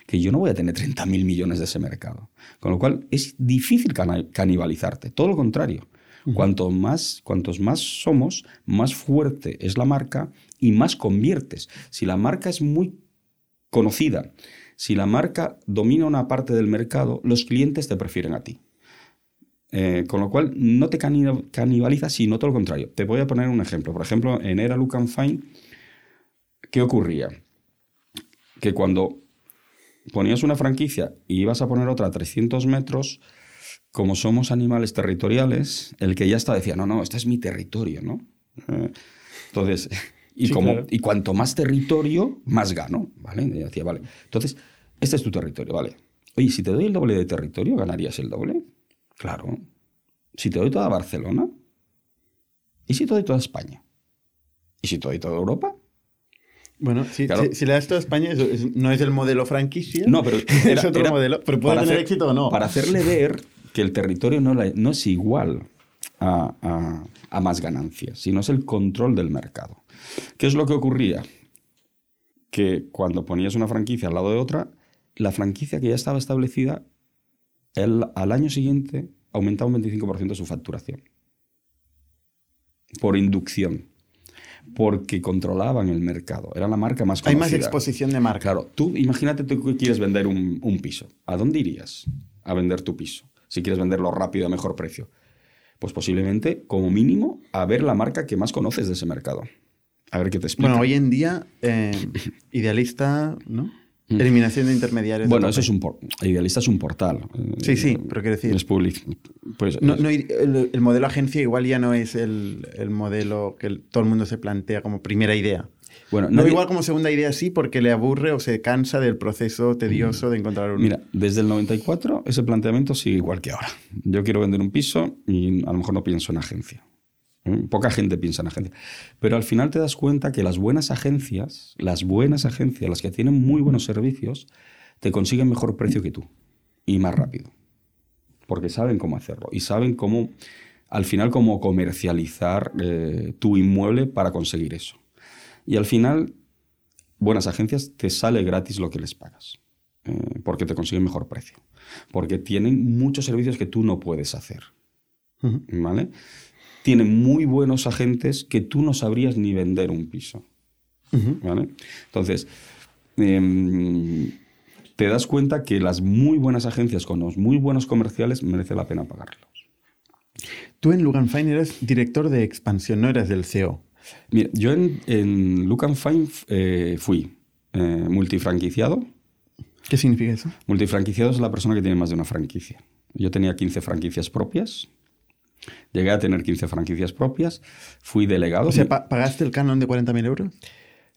que yo no voy a tener 30 mil millones de ese mercado. Con lo cual es difícil canibalizarte, todo lo contrario. Cuanto más, cuantos más somos, más fuerte es la marca y más conviertes. Si la marca es muy conocida. Si la marca domina una parte del mercado, los clientes te prefieren a ti. Eh, con lo cual, no te canibaliza, sino todo lo contrario. Te voy a poner un ejemplo. Por ejemplo, en Era Look and Fine, ¿qué ocurría? Que cuando ponías una franquicia y ibas a poner otra a 300 metros, como somos animales territoriales, el que ya está decía, no, no, este es mi territorio, ¿no? Eh, entonces, y, como, y cuanto más territorio, más gano, ¿vale? Y decía, vale. Entonces, este es tu territorio, ¿vale? Oye, si te doy el doble de territorio, ¿ganarías el doble? Claro. Si te doy toda Barcelona, ¿y si te doy toda España? ¿Y si te doy toda Europa? Bueno, si, le das toda España, no es el modelo franquicia. No, pero es otro modelo. Pero puede tener éxito o no. Para hacerle ver que el territorio no, no es igual a, a, a, más ganancias, sino es el control del mercado. ¿Qué es lo que ocurría? Que cuando ponías una franquicia al lado de otra, la franquicia que ya estaba establecida, al año siguiente aumentaba un 25% su facturación. Por inducción. Porque controlaban el mercado. Era la marca más conocida. Hay más exposición de marca. Claro. Tú, imagínate tú que quieres vender un, un piso. ¿A dónde irías a vender tu piso? Si quieres venderlo rápido a mejor precio. Pues posiblemente, como mínimo, a ver la marca que más conoces de ese mercado. A ver qué te explico. Bueno, hoy en día, eh, idealista, ¿no? Mm. Eliminación de intermediarios. Bueno, eso es un idealista es un portal. Sí, sí, pero quiero decir. Es público. Pues, no, el, modelo agencia igual ya no es el, modelo que todo el mundo se plantea como primera idea. Bueno, no igual como segunda idea sí, porque le aburre o se cansa del proceso tedioso de encontrar un. Mira, desde el 94 ese planteamiento sigue igual que ahora. Yo quiero vender un piso y a lo mejor no pienso en agencia. ¿Eh? Poca gente piensa en agencias. Pero al final te das cuenta que las buenas agencias, las buenas agencias, las que tienen muy buenos servicios, te consiguen mejor precio que tú y más rápido. Porque saben cómo hacerlo y saben cómo, al final, cómo comercializar eh, tu inmueble para conseguir eso. Y al final, buenas agencias te sale gratis lo que les pagas. Eh, porque te consiguen mejor precio. Porque tienen muchos servicios que tú no puedes hacer. ¿Vale? Tiene muy buenos agentes que tú no sabrías ni vender un piso. ¿vale? Entonces, em, te das cuenta que las muy buenas agencias con los muy buenos comerciales merece la pena pagarlos. Tú en Lugan Fine eres director de expansión, no eras del CEO. Mira, yo en, en Lucan Fine eh, fui eh, multifranquiciado. ¿Qué significa eso? Multifranquiciado es la persona que tiene más de una franquicia. Yo tenía 15 franquicias propias. Llegué a tener 15 franquicias propias. Fui delegado. O sea, pa- ¿pagaste el canon de 40.000 euros?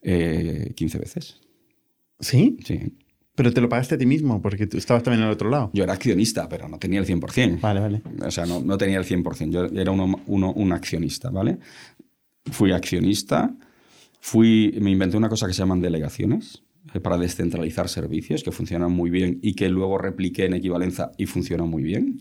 eh, 15 veces. ¿Sí? Sí. Pero te lo pagaste a ti mismo, porque tú estabas también al otro lado. Yo era accionista, pero no tenía el 100%. Vale, vale. O sea, no, no tenía el 100%. Yo era uno, uno- un accionista, ¿vale? Fui accionista. Fui, me inventé una cosa que se llaman delegaciones eh, para descentralizar servicios que funcionan muy bien y que luego repliqué en equivalencia y funcionan muy bien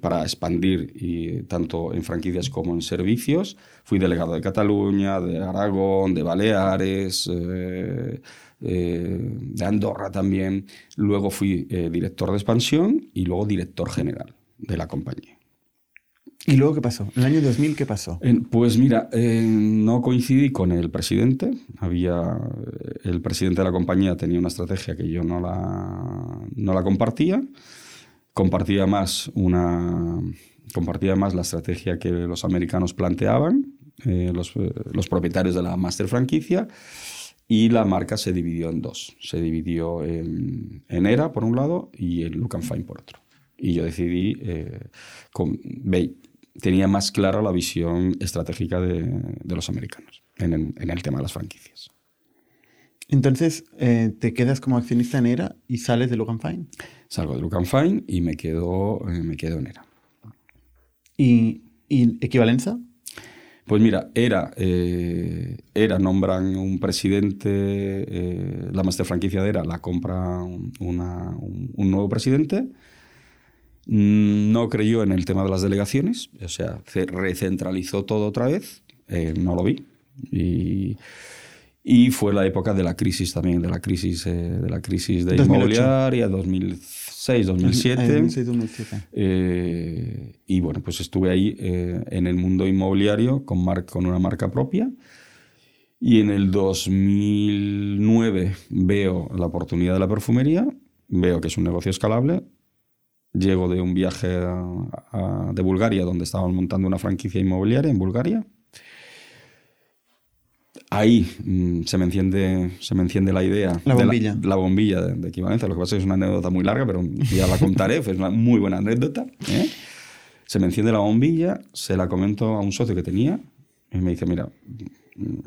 para expandir y, tanto en franquicias como en servicios. Fui delegado de Cataluña, de Aragón, de Baleares, eh, eh, de Andorra también. Luego fui eh, director de expansión y luego director general de la compañía. ¿Y luego qué pasó? En el año 2000, ¿qué pasó? Pues mira, eh, no coincidí con el presidente. Había, el presidente de la compañía tenía una estrategia que yo no la, no la compartía. Compartía más, una, compartía más la estrategia que los americanos planteaban, eh, los, eh, los propietarios de la master franquicia, y la marca se dividió en dos. Se dividió en, en ERA por un lado y en Look and por otro. Y yo decidí, eh, con, ve- tenía más clara la visión estratégica de, de los americanos en el, tema de las franquicias. Entonces, te quedas como accionista en ERA y sales de Logan Fine. Salgo de Look and y me quedo, eh, me quedo en ERA. ¿Y, y equivalencia? Pues mira, era, eh, era nombran un presidente, eh, la master franquicia de ERA la compra un- una- un, un nuevo presidente. Mm, No creyó en el tema de las delegaciones, o sea, se recentralizó todo otra vez, eh, no lo vi. Y, y fue la época de la crisis también, de la crisis, eh, de la crisis de 2008. inmobiliaria, 2006, 2007. En 2007. Eh, y bueno, pues estuve ahí eh, en el mundo inmobiliario con, mar- con una marca propia. Y en el 2009 veo la oportunidad de la perfumería, veo que es un negocio escalable. Llego de un viaje a- a- de Bulgaria, donde estaban montando una franquicia inmobiliaria en Bulgaria. Ahí mm, se, me enciende, se me enciende la idea. La de bombilla. La, bombilla de, de equivalencia. Lo que pasa es que es una anécdota muy larga, pero ya la contaré. Es una muy buena anécdota. ¿eh? Se me enciende la bombilla, se la comento a un socio que tenía y me dice, mira, mm,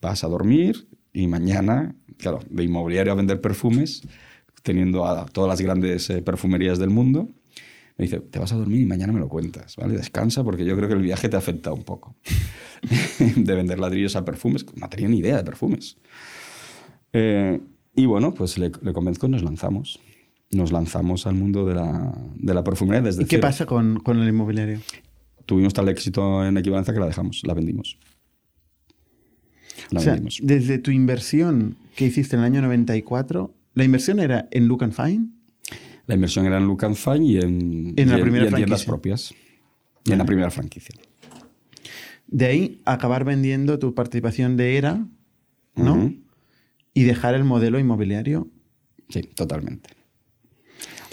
vas a dormir y mañana, claro, de inmobiliario a vender perfumes, teniendo a todas las grandes eh, perfumerías del mundo, me dice, te vas a dormir y mañana me lo cuentas, ¿vale? Descansa porque yo creo que el viaje te ha afectado un poco. de vender ladrillos a perfumes, no tenía ni idea de perfumes. Eh, y bueno, pues le, le convenzco y nos lanzamos. Nos lanzamos al mundo de la, de la perfumería desde ¿Y qué cero. pasa con, con el inmobiliario? Tuvimos tal éxito en equivalencia que la dejamos, la vendimos. La o sea, vendimos. desde tu inversión que hiciste en el año 94, ¿la inversión era en Look and Fine? La inversión era en and Fine y en, En la y primera y en tiendas propias. Y en la primera franquicia. De ahí acabar vendiendo tu participación de ERA, ¿no? Y dejar el modelo inmobiliario. Sí, totalmente.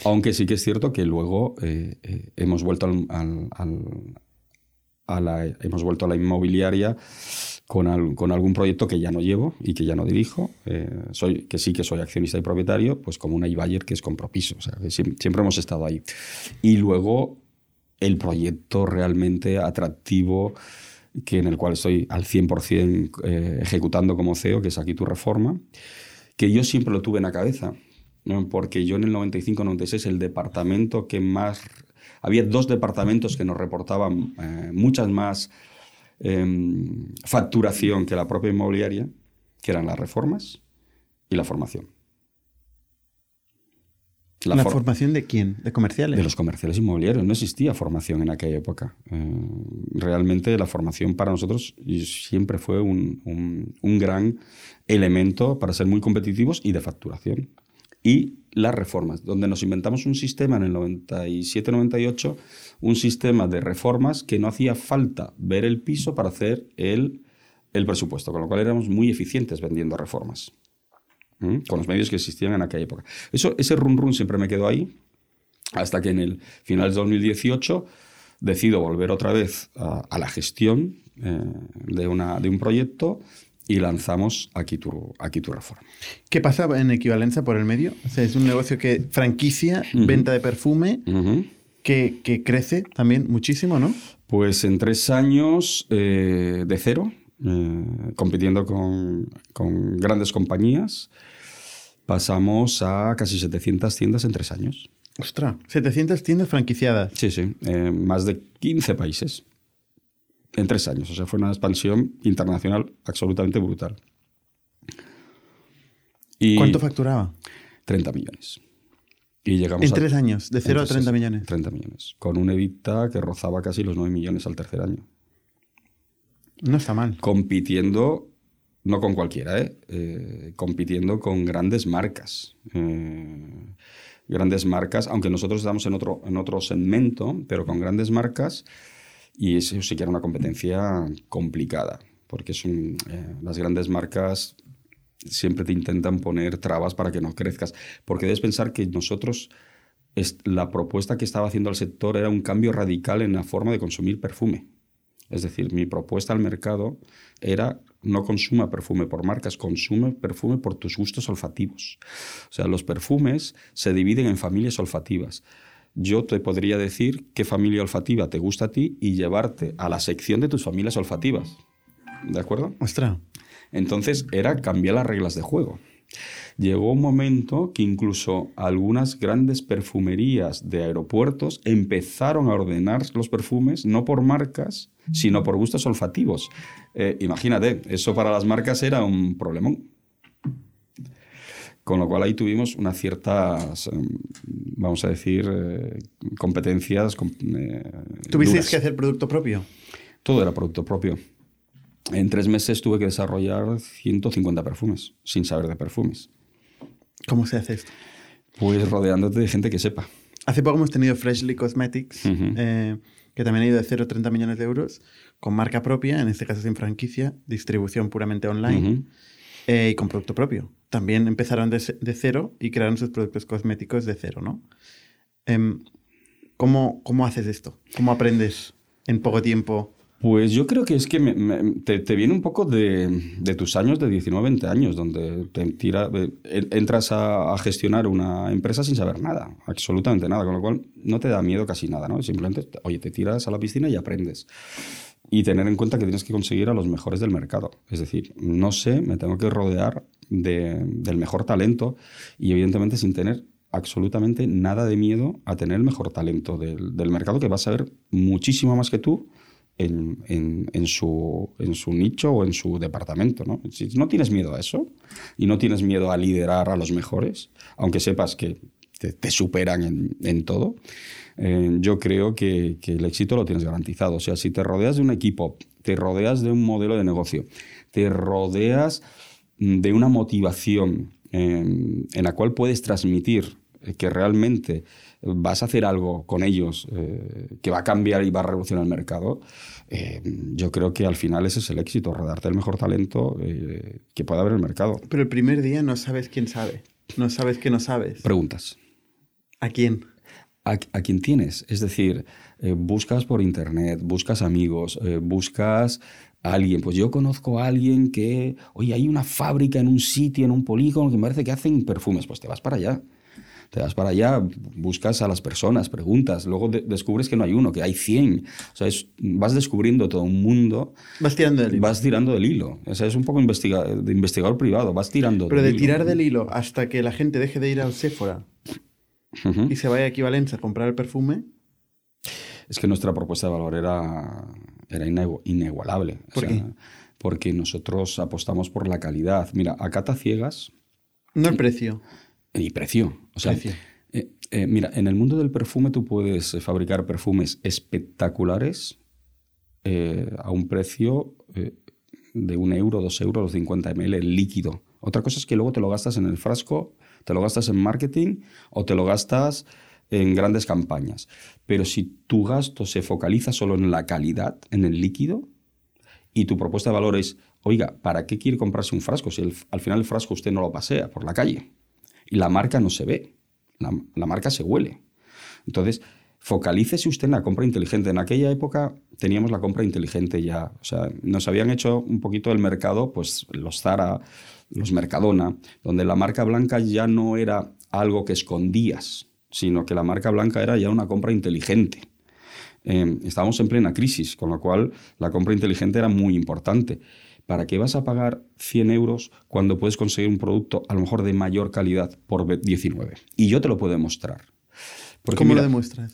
Aunque sí que es cierto que luego eh, eh, hemos vuelto al, al- al- a la, hemos vuelto a la inmobiliaria con, al- con algún proyecto que ya no llevo y que ya no dirijo. Eh, soy, que sí que soy accionista y propietario, pues como una iBuyer que es compropiso. Siempre hemos estado ahí. Y luego el proyecto realmente atractivo que en el cual estoy al 100% eh, ejecutando como CEO, que es aquí tu reforma, que yo siempre lo tuve en la cabeza, porque yo en el 95-96 el departamento que más... Había dos departamentos que nos reportaban eh, muchas más em, facturación que la propia inmobiliaria, que eran las reformas y la formación. ¿La, for- formación de quién? ¿De comerciales? de los comerciales inmobiliarios. No existía formación en aquella época. Eh, realmente la formación para nosotros siempre fue un, un- un gran elemento para ser muy competitivos y de facturación. Y las reformas, donde nos inventamos un sistema en el 97-98, un sistema de reformas que no hacía falta ver el piso para hacer el, el presupuesto, con lo cual éramos muy eficientes vendiendo reformas. con los medios que existían en aquella época. Eso, ese run run siempre me quedó ahí, hasta que en el final de 2018 decido volver otra vez a, a la gestión eh, de, una, de un proyecto y lanzamos Aquí tu, Aquí tu Reforma. ¿Qué pasa en equivalencia por el medio? O sea, es un negocio que franquicia, Ujú. venta de perfume, Ujú. Que, que crece también muchísimo, ¿no? Pues en tres años eh, de cero, eh, compitiendo con, con grandes compañías, pasamos a casi 700 tiendas en tres años. Ostras, 700 tiendas franquiciadas. Sí, sí, más de 15 países en tres años. O sea, fue una expansión internacional absolutamente brutal. Y ¿Cuánto facturaba? 30 millones. Y llegamos En a- tres años, de 0 a Entonces, 30 millones. 30 millones. Con un EBITDA que rozaba casi los 9 millones al tercer año. No está mal. compitiendo, no con cualquiera, ¿eh? Eh, compitiendo con grandes marcas. Eh, grandes marcas, aunque nosotros estamos en otro, en otro segmento, pero con grandes marcas, y eso sí que era una competencia complicada, porque es un, eh, las grandes marcas siempre te intentan poner trabas para que no crezcas, porque debes pensar que nosotros, la propuesta que estaba haciendo el sector era un cambio radical en la forma de consumir perfume. Es decir, mi propuesta al mercado era no consuma perfume por marcas, consume perfume por tus gustos olfativos. O sea, los perfumes se dividen en familias olfativas. Yo te podría decir qué familia olfativa te gusta a ti y llevarte a la sección de tus familias olfativas. ¿De acuerdo? Ostras. Entonces era cambiar las reglas de juego. Llegó un momento que incluso algunas grandes perfumerías de aeropuertos empezaron a ordenar los perfumes no por marcas, sino por gustos olfativos. Eh, imagínate, eso para las marcas era un problemón. Con lo cual ahí tuvimos unas ciertas, em, vamos a decir, eh, competencias. com- eh, ¿Tuvisteis duras. que hacer producto propio? Todo era producto propio. En tres meses tuve que desarrollar 150 perfumes, sin saber de perfumes. ¿Cómo se hace esto? Pues rodeándote de gente que sepa. Hace poco hemos tenido Freshly Cosmetics, eh, que también ha ido de 0 a 30 millones de euros, con marca propia, en este caso sin franquicia, distribución puramente online eh, y con producto propio. También empezaron de cero y crearon sus productos cosméticos de cero, ¿no? Em, ¿cómo, ¿Cómo haces esto? ¿Cómo aprendes en poco tiempo? Pues yo creo que es que te, viene un poco de, tus años de 19, 20 años, donde te tira, eh, en- entras a, gestionar una empresa sin saber nada, absolutamente nada, con lo cual no te da miedo casi nada, ¿no? Simplemente, oye, te tiras a la piscina y aprendes. Y tener en cuenta que tienes que conseguir a los mejores del mercado. Es decir, no sé, me tengo que rodear de- del mejor talento y evidentemente sin tener absolutamente nada de miedo a tener el mejor talento del, del mercado que va a saber muchísimo más que tú en, en- su, en su nicho o en su departamento. ¿no? Si no tienes miedo a eso y no tienes miedo a liderar a los mejores, aunque sepas que te, superan en, en todo, eh, yo creo que, que el éxito lo tienes garantizado. O sea, si te rodeas de un equipo, te rodeas de un modelo de negocio, te rodeas de una motivación eh, en la cual puedes transmitir que realmente vas a hacer algo con ellos eh, que va a cambiar y va a revolucionar el mercado, eh, yo creo que al final ese es el éxito, rodearte del mejor talento eh, que pueda haber en el mercado. Pero el primer día no sabes quién sabe. No sabes que no sabes. Preguntas. ¿A quién? a, a quien tienes. Es decir, eh, buscas por internet, buscas amigos, eh, buscas a alguien. Pues yo conozco a alguien que, oye, hay una fábrica en un sitio, en un polígono, que me parece que hacen perfumes. Pues te vas para allá. Te vas para allá, buscas a las personas, preguntas, luego de- descubres que no hay uno, que hay 100. O sea, es- vas descubriendo todo un mundo, Vas tirando del hilo. vas tirando del hilo. O sea, es un poco investiga- de investigador privado, vas tirando Pero de del hilo. tirar del hilo hasta que la gente deje de ir al Sephora Ujú. y se vaya a Equivalencia a comprar el perfume, Es que nuestra propuesta de valor era, era inigualable. O ¿Por sea, qué? Porque nosotros apostamos por la calidad. Mira, a cata ciegas no el precio. Y precio. O sea, Precio. eh, eh, mira, en el mundo del perfume tú puedes eh, fabricar perfumes espectaculares eh, a un precio de un euro, dos euros, 50 ml líquido. Otra cosa es que luego te lo gastas en el frasco, te lo gastas en marketing o te lo gastas en grandes campañas. Pero si tu gasto se focaliza solo en la calidad, en el líquido, y tu propuesta de valor es, oiga, ¿para qué quiere comprarse un frasco si al final el frasco usted no lo pasea por la calle? Y la marca no se ve, la, marca se huele. Entonces, focalícese usted en la compra inteligente. En aquella época teníamos la compra inteligente ya. O sea, nos habían hecho un poquito el mercado, pues los Zara, los Mercadona, donde la marca blanca ya no era algo que escondías, sino que la marca blanca era ya una compra inteligente. Eh, estábamos en plena crisis, con lo cual la compra inteligente era muy importante. ¿Para qué vas a pagar 100 euros cuando puedes conseguir un producto a lo mejor de mayor calidad por 19? Y yo te lo puedo demostrar. ¿Cómo lo demuestras?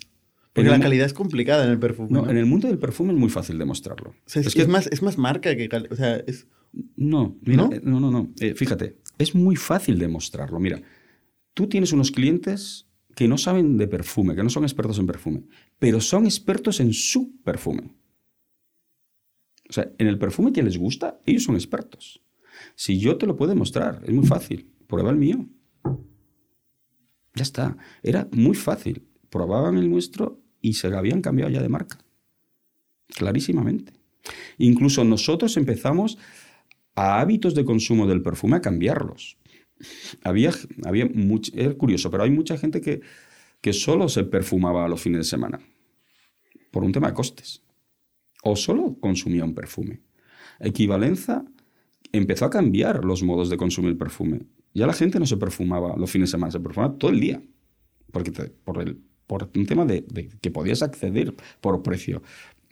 Porque la calidad es complicada en el perfume. No, en el mundo del perfume es muy fácil demostrarlo. es, que es, más, es más marca que... O sea, es... No, ¿No? Eh, no, no, no. Eh, fíjate, es muy fácil demostrarlo. Mira, tú tienes unos clientes que no saben de perfume, que no son expertos en perfume, pero son expertos en su perfume. O sea, en el perfume que les gusta, ellos son expertos. Si yo te lo puedo demostrar, es muy fácil. Prueba el mío. Ya está. Era muy fácil. Probaban el nuestro y se habían cambiado ya de marca. Clarísimamente. Incluso nosotros empezamos a hábitos de consumo del perfume a cambiarlos. Había, había mucho, es curioso, pero hay mucha gente que, que solo se perfumaba a los fines de semana por un tema de costes. O solo consumía un perfume. Equivalencia empezó a cambiar los modos de consumir perfume. Ya la gente no se perfumaba los fines de semana, se perfumaba todo el día. Porque por, el, por un tema de, que podías acceder por precio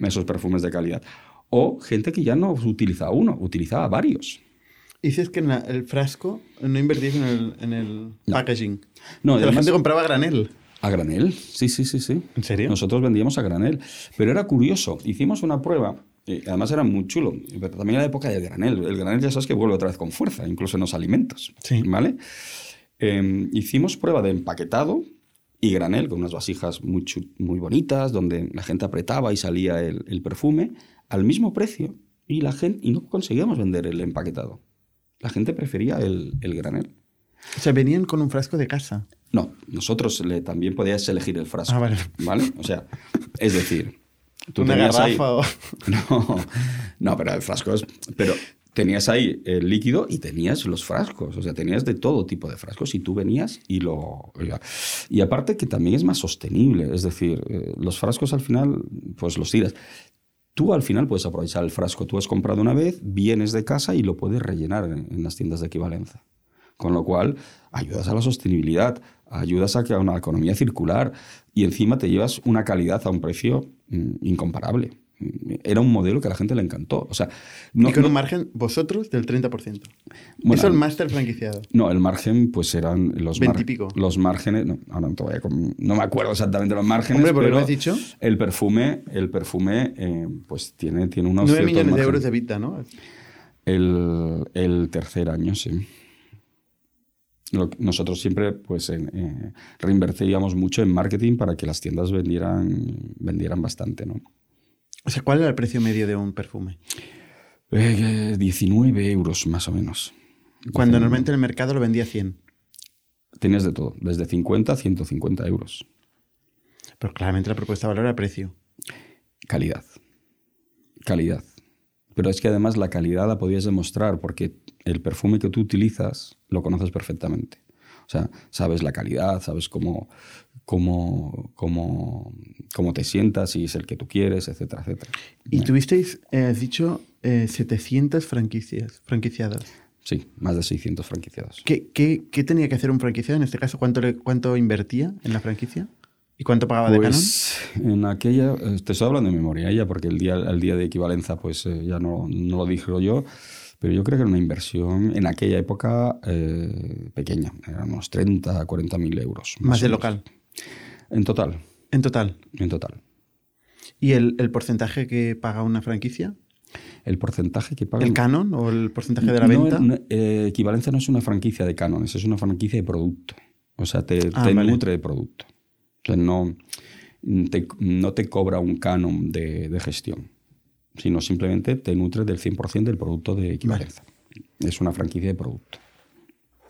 a esos perfumes de calidad. O gente que ya no utilizaba uno, utilizaba varios. Y si es que en el frasco no invertís en el, en el packaging. No, la gente compraba granel. A granel, sí, sí, sí, sí. ¿En serio? Nosotros vendíamos a granel. Pero era curioso. Hicimos una prueba, y además era muy chulo. Pero también era la época del granel. El granel ya sabes que vuelve otra vez con fuerza, incluso en los alimentos. Sí. ¿Vale? Em, hicimos prueba de empaquetado y granel, con unas vasijas muy, muy bonitas, donde la gente apretaba y salía el, el perfume, al mismo precio. Y, la gente, y no conseguíamos vender el empaquetado. La gente prefería el, el granel. O sea, venían con un frasco de casa. No, nosotros le, también podías elegir el frasco. Ah, vale. ¿Vale? O sea, es decir, tú ¿Una tenías ahí... o... No, no, pero el frasco es... Pero tenías ahí el líquido y tenías los frascos. O sea, tenías de todo tipo de frascos y tú venías y lo... Y aparte que también es más sostenible. Es decir, eh, los frascos al final, pues los tiras. Tú al final puedes aprovechar el frasco. Tú has comprado una vez, vienes de casa y lo puedes rellenar en, las tiendas de equivalencia. Con lo cual, ayudas a la sostenibilidad, ayudas a una economía circular y encima te llevas una calidad a un precio mm, incomparable. Era un modelo que a la gente le encantó. O sea, y con un margen, vosotros, del 30%. Bueno, Eso es el máster franquiciado. No, el margen, pues eran los, mar, los márgenes. No, ahora no, no, me acuerdo exactamente los márgenes. Hombre, pero lo has dicho. El perfume, el perfume eh, pues tiene, tiene unos. 9 millones de euros de vida, ¿no? El, el tercer año, sí nosotros siempre pues, eh, reinvertiríamos mucho en marketing para que las tiendas vendieran, vendieran bastante. ¿no? O sea, ¿cuál era el precio medio de un perfume? 19 eh, euros más o menos. Cuando normalmente en el mercado lo vendía 100. Tenías de todo, desde 50 a 150 euros. Pero claramente la propuesta de valor era precio. Calidad. Calidad. Pero es que además la calidad la podías demostrar porque el perfume que tú utilizas lo conoces perfectamente. O sea, sabes la calidad, sabes cómo, cómo, cómo, cómo te sientas, si es el que tú quieres, etcétera, etcétera. Y tuvisteis, eh, has dicho, 700 eh, franquicias, franquiciadas. Sí, más de 600 franquiciados. ¿Qué, qué, qué tenía que hacer un franquiciado en este caso? ¿Cuánto, ¿Cuánto invertía en la franquicia? ¿Y cuánto pagaba de pues, Canon? En aquella, eh, te estoy hablando de memoria ya, porque el día, el día de equivalencia pues ya no, no lo dije yo. Pero yo creo que era una inversión en aquella época eh, pequeña, eran unos 30 a 40 mil euros. ¿Más, de local? En total. ¿En total? En total. ¿Y el, porcentaje que paga una franquicia? El porcentaje que paga. ¿El canon o el porcentaje de la venta? Eh, equivalencia no es una franquicia de cánones, es una franquicia de producto. O sea, te, ah, nutre de producto. O no te, no te cobra un canon de, de gestión sino simplemente te nutres del 100% del producto de equivalencia. Es una franquicia de producto.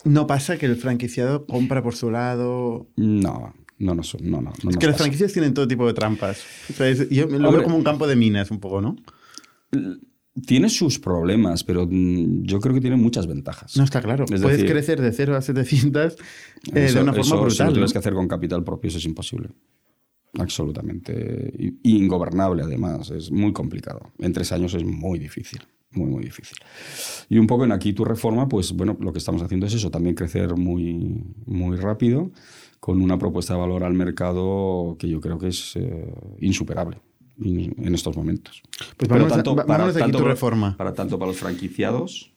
¿No pasa que el franquiciado compra por su lado? No, no, no, no, no, Es que las franquicias tienen todo tipo de trampas. yo lo veo como un campo de minas un poco, ¿no? Tiene sus problemas, pero mm, yo creo que tiene muchas ventajas. No está claro. Es Puedes decir, crecer de 0 a 700 eh, de Eso- una forma eso, Si lo brutal. tienes ¿no? que hacer con capital propio, eso es imposible. Absolutamente. Ingobernable, además. Es muy complicado. En tres años es muy difícil. Muy, muy difícil. Y un poco en aquí tu reforma, pues bueno, lo que estamos haciendo es eso, también crecer muy, muy rápido, con una propuesta de valor al mercado que yo creo que es eh, insuperable in- en estos momentos. Pues Pero vámonos a- va- de aquí tu para- reforma. para tanto para los franquiciados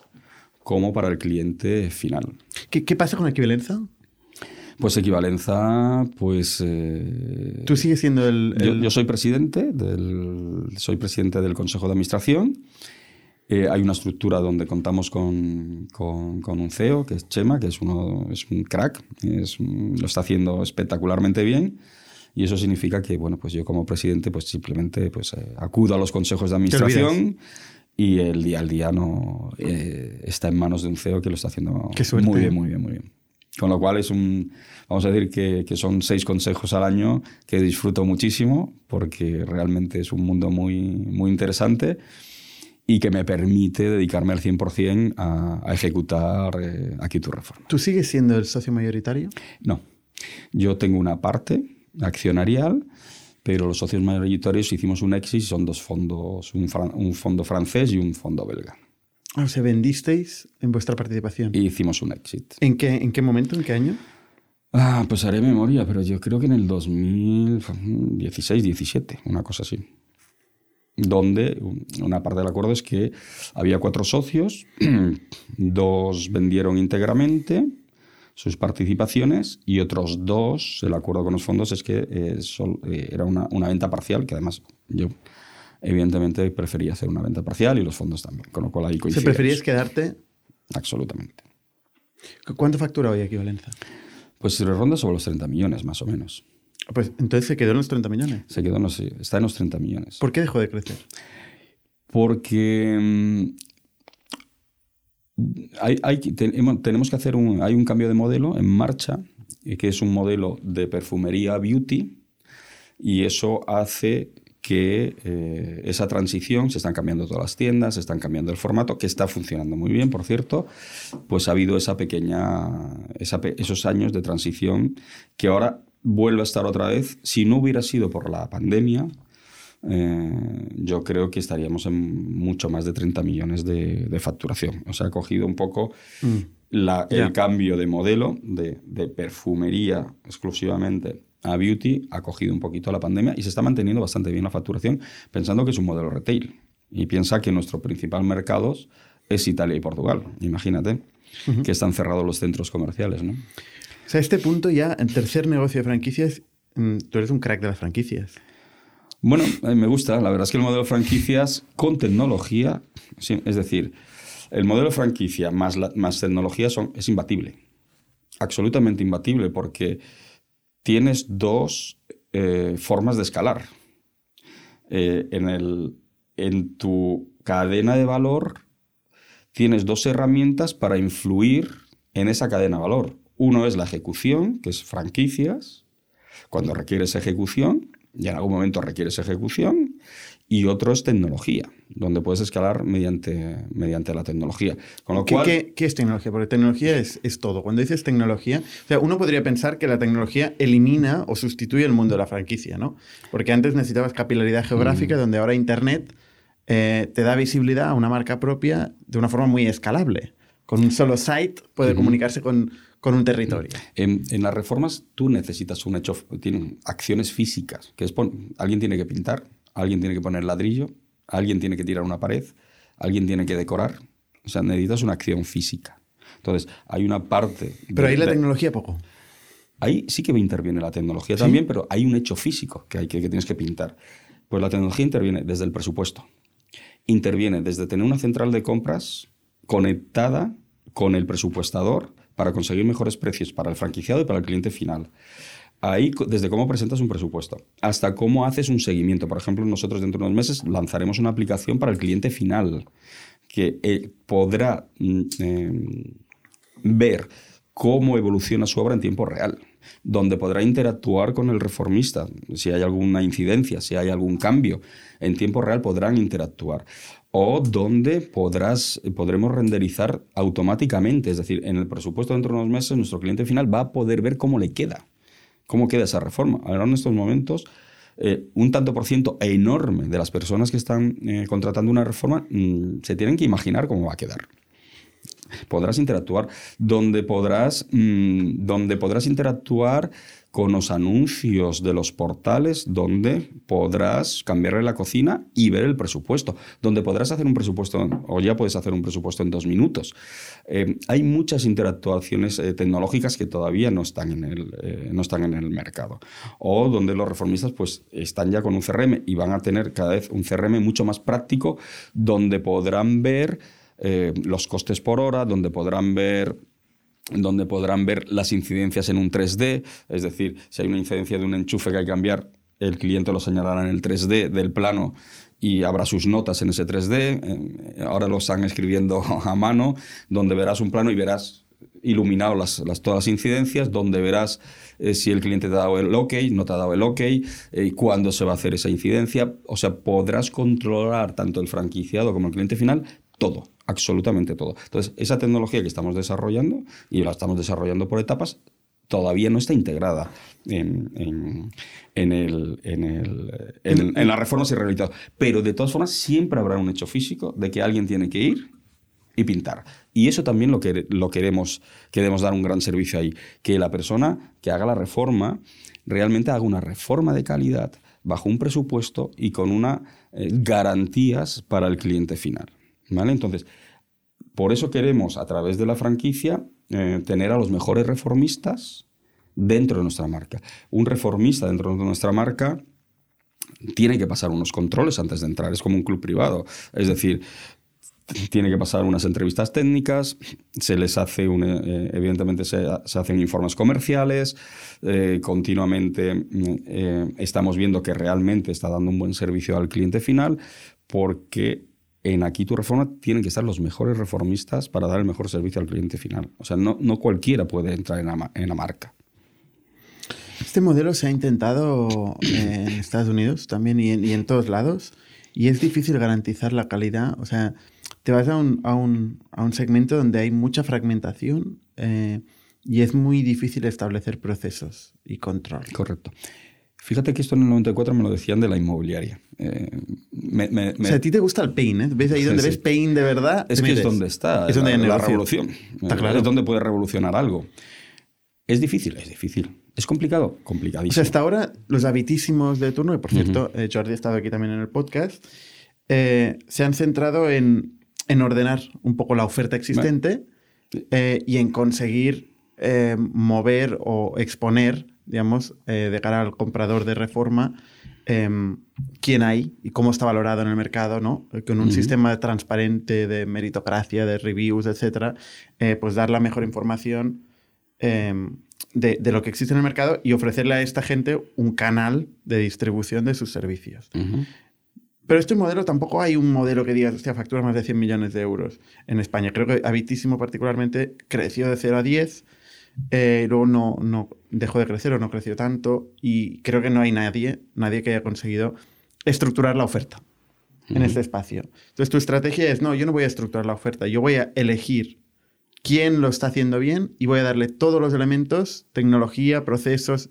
como para el cliente final. ¿Qué, qué pasa con equivalencia? Pues equivalencia, pues... eh, Tú sigues siendo el... yo, el- yo soy presidente del, soy presidente del Consejo de Administración. Eh, hay una estructura donde contamos con, con- con un CEO, que es Chema, que es, uno, es un crack, es un- lo está haciendo espectacularmente bien. Y eso significa que, bueno, pues yo como presidente, pues simplemente pues, eh, acudo a los consejos de administración y el día al día no eh, está en manos de un CEO que lo está haciendo muy bien, muy bien, muy bien. Con lo cual es un, vamos a decir que, que son seis consejos al año que disfruto muchísimo porque realmente es un mundo muy, muy interesante y que me permite dedicarme al 100% a, a ejecutar eh, aquí tu reforma. ¿Tú sigues siendo el socio mayoritario? No, yo tengo una parte accionarial, pero los socios mayoritarios hicimos un exit, son dos fondos, un, fran- un fondo francés y un fondo belga. Ah, O sea, vendisteis en vuestra participación. Y hicimos un exit. ¿En qué, ¿En qué momento? ¿En qué año? Ah, pues haré memoria, pero yo creo que en el 2016, 17, una cosa así. Donde un- una parte del acuerdo es que había cuatro socios, dos vendieron íntegramente sus participaciones y otros dos, el acuerdo con los fondos es que eh, sol- eh, era una, una venta parcial, que además yo evidentemente prefería hacer una venta parcial y los fondos también, con lo cual ahí ¿Se coincidimos. preferías quedarte? Absolutamente. ¿Cu- ¿Cuánto factura hoy equivalencia? Pues ronda sobre los 30 millones, más o menos. Pues entonces se quedó en los 30 millones. Se quedó, no sé, está en los 30 millones. ¿Por qué dejó de crecer? Porque mm, hay, tenemos que hacer un, hay un cambio de modelo en marcha, eh, que es un modelo de perfumería beauty, y eso hace que eh, esa transición, se están cambiando todas las tiendas, se están cambiando el formato, que está funcionando muy bien, por cierto, pues ha habido esa pequeña, esos años de transición que ahora vuelve a estar otra vez. Si no hubiera sido por la pandemia, eh, yo creo que estaríamos en mucho más de 30 millones de, de facturación. O sea, ha cogido un poco la- Ya. el cambio de modelo de, de perfumería exclusivamente a beauty, ha cogido un poquito la pandemia y se está manteniendo bastante bien la facturación, pensando que es un modelo retail. Y piensa que nuestro principal mercados es Italia y Portugal. Imagínate que están cerrados los centros comerciales, ¿no? O sea, a este punto ya, en tercer negocio de franquicias, mm, tú eres un crack de las franquicias. Bueno, me gusta. La verdad es que el modelo franquicias con tecnología, es decir, el modelo franquicia más, la- más tecnología es imbatible. Absolutamente imbatible porque tienes dos eh, formas de escalar. Eh, en, el, en tu cadena de valor tienes dos herramientas para influir en esa cadena de valor. Uno es la ejecución, que es franquicias, cuando requieres ejecución, y en algún momento requieres ejecución, y otro es tecnología, donde puedes escalar mediante, mediante la tecnología. Con lo ¿Qué, cual, qué- qué es tecnología? Porque tecnología es, es todo. Cuando dices tecnología, o sea, uno podría pensar que la tecnología elimina o sustituye el mundo de la franquicia, ¿no? Porque antes necesitabas capilaridad Mm. geográfica, donde ahora Internet eh, te da visibilidad a una marca propia de una forma muy escalable. Con un solo site puede comunicarse con, con un territorio. En, en las reformas tú necesitas un hecho, tienen acciones físicas, que es pon- alguien tiene que pintar, alguien tiene que poner ladrillo, alguien tiene que tirar una pared, alguien tiene que decorar. O sea, necesitas una acción física. Entonces, hay una parte... Pero de- ahí la de- tecnología poco. Ahí sí que interviene la tecnología también, pero hay un hecho físico que, hay que, que tienes que pintar. Pues la tecnología interviene desde el presupuesto. Interviene desde tener una central de compras conectada con el presupuestador para conseguir mejores precios para el franquiciado y para el cliente final. Ahí, desde cómo presentas un presupuesto hasta cómo haces un seguimiento. Por ejemplo, nosotros dentro de unos meses lanzaremos una aplicación para el cliente final que eh, podrá mm, eh, ver cómo evoluciona su obra en tiempo real. donde podrá interactuar con el reformista. Si hay alguna incidencia, si hay algún cambio, en tiempo real podrán interactuar. O donde podrás, podremos renderizar automáticamente, es decir, en el presupuesto dentro de unos meses nuestro cliente final va a poder ver cómo le queda, cómo queda esa reforma. Ahora en estos momentos eh, un tanto por ciento enorme de las personas que están eh, contratando una reforma mm, se tienen que imaginar cómo va a quedar. Podrás interactuar, donde podrás, mm, donde podrás interactuar con los anuncios de los portales, donde podrás cambiarle la cocina y ver el presupuesto, donde podrás hacer un presupuesto, o ya puedes hacer un presupuesto en dos minutos. Eh, hay muchas interactuaciones eh, tecnológicas que todavía no están, en el, eh, no están en el mercado, o donde los reformistas pues, están ya con un CRM y van a tener cada vez un CRM mucho más práctico, donde podrán ver los costes por hora, donde podrán ver donde podrán ver las incidencias en un 3D, es decir, si hay una incidencia de un enchufe que hay que cambiar, el cliente lo señalará en el 3D del plano y habrá sus notas en ese 3D. Eh, ahora lo están escribiendo a mano, donde verás un plano y verás iluminado las, todas las incidencias, donde verás eh, si el cliente te ha dado el OK, no te ha dado el OK, y cuándo se va a hacer esa incidencia. O sea, podrás controlar tanto el franquiciado como el cliente final todo absolutamente todo. Entonces, esa tecnología que estamos desarrollando, y la estamos desarrollando por etapas, todavía no está integrada en, el, en, las reformas y rehabilitación. Pero de todas formas, siempre habrá un hecho físico de que alguien tiene que ir y pintar. Y eso también lo, que, lo queremos, queremos dar un gran servicio ahí. Que la persona que haga la reforma realmente haga una reforma de calidad bajo un presupuesto y con unas eh, garantías para el cliente final. ¿Vale? Entonces, por eso queremos, a través de la franquicia, eh, tener a los mejores reformistas dentro de nuestra marca. Un reformista dentro de nuestra marca tiene que pasar unos controles antes de entrar, es como un club privado. Es decir, tiene que pasar unas entrevistas técnicas, se les hace, eh, evidentemente se, hacen informes comerciales, eh, continuamente estamos viendo que realmente está dando un buen servicio al cliente final, porque en Aquí tu reforma tienen que estar los mejores reformistas para dar el mejor servicio al cliente final. O sea, no, no cualquiera puede entrar en la, en la marca. Este modelo se ha intentado en Estados Unidos también y en, y en, todos lados y es difícil garantizar la calidad. O sea, te vas a un, a un, a un segmento donde hay mucha fragmentación eh, y es muy difícil establecer procesos y control. Correcto. Fíjate que esto en el 94 me lo decían de la inmobiliaria. Eh, o sea, a ti te gusta el pain, ¿eh? ¿Ves ahí donde ves pain de verdad? Es que es donde está. Es donde la, la revolución. Está claro. Es donde puede revolucionar algo. Es difícil, es difícil. ¿Es complicado? Complicadísimo. O sea, hasta ahora los habitísimos de turno, y por cierto, eh, Jordi ha estado aquí también en el podcast, eh, se han centrado en, en, ordenar un poco la oferta existente y en conseguir mover o exponer digamos, eh, de cara al comprador de reforma, em, quién hay y cómo está valorado en el mercado, ¿no? Con un sistema transparente de meritocracia, de reviews, etcétera, eh, pues dar la mejor información em, de, lo que existe en el mercado y ofrecerle a esta gente un canal de distribución de sus servicios. Pero este modelo tampoco hay un modelo que diga, hostia, factura más de 100 millones de euros en España. Creo que Habitísimo particularmente creció de 0 a 10 eh, luego no, no dejó de crecer o no creció tanto y creo que no hay nadie, nadie que haya conseguido estructurar la oferta en este espacio. Entonces tu estrategia es, no, yo no voy a estructurar la oferta, yo voy a elegir quién lo está haciendo bien y voy a darle todos los elementos, tecnología, procesos,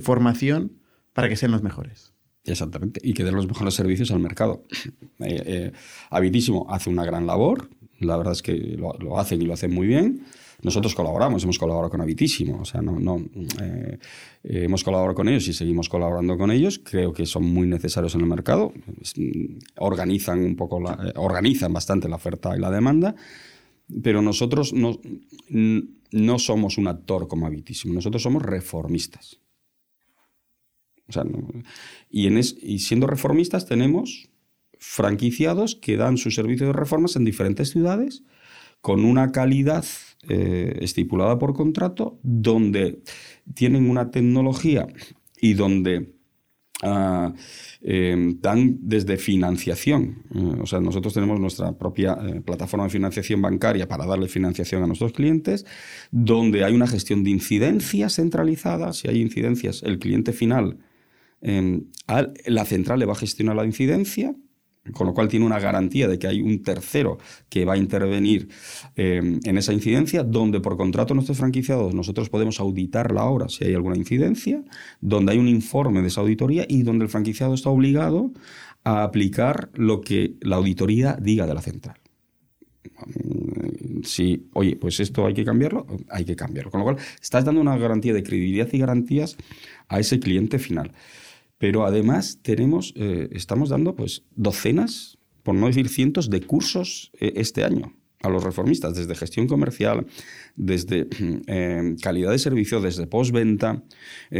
formación, para que sean los mejores. Exactamente, y que den los mejores servicios al mercado. Eh, eh, hace una gran labor, la verdad es que lo, lo hacen y lo hacen muy bien. Nosotros colaboramos, hemos colaborado con Habitísimo, o sea, no, no eh, hemos colaborado con ellos y seguimos colaborando con ellos. Creo que son muy necesarios en el mercado, organizan un poco, eh, organizan bastante la oferta y la demanda, pero nosotros no, no somos un actor como Habitísimo, nosotros somos reformistas. O sea, y, en y siendo reformistas tenemos franquiciados que dan su servicio de reformas en diferentes ciudades con una calidad eh, estipulada por contrato, donde tienen una tecnología y donde eh, dan desde financiación. Eh, o sea, nosotros tenemos nuestra propia eh, plataforma de financiación bancaria para darle financiación a nuestros clientes, donde hay una gestión de incidencias centralizada. Si hay incidencias, el cliente final, la central le va a gestionar la incidencia con lo cual tiene una garantía de que hay un tercero que va a intervenir em, en esa incidencia, donde por contrato nuestros franquiciados nosotros podemos auditar la obra si hay alguna incidencia, donde hay un informe de esa auditoría y donde el franquiciado está obligado a aplicar lo que la auditoría diga de la central. Mm, si, oye, pues esto hay que cambiarlo, hay que cambiarlo. Con lo cual, estás dando una garantía de credibilidad y garantías a ese cliente final. Pero además tenemos, eh, estamos dando pues, docenas, por no decir cientos, de cursos eh, este año a los reformistas, desde gestión comercial, desde eh, calidad de servicio, desde postventa,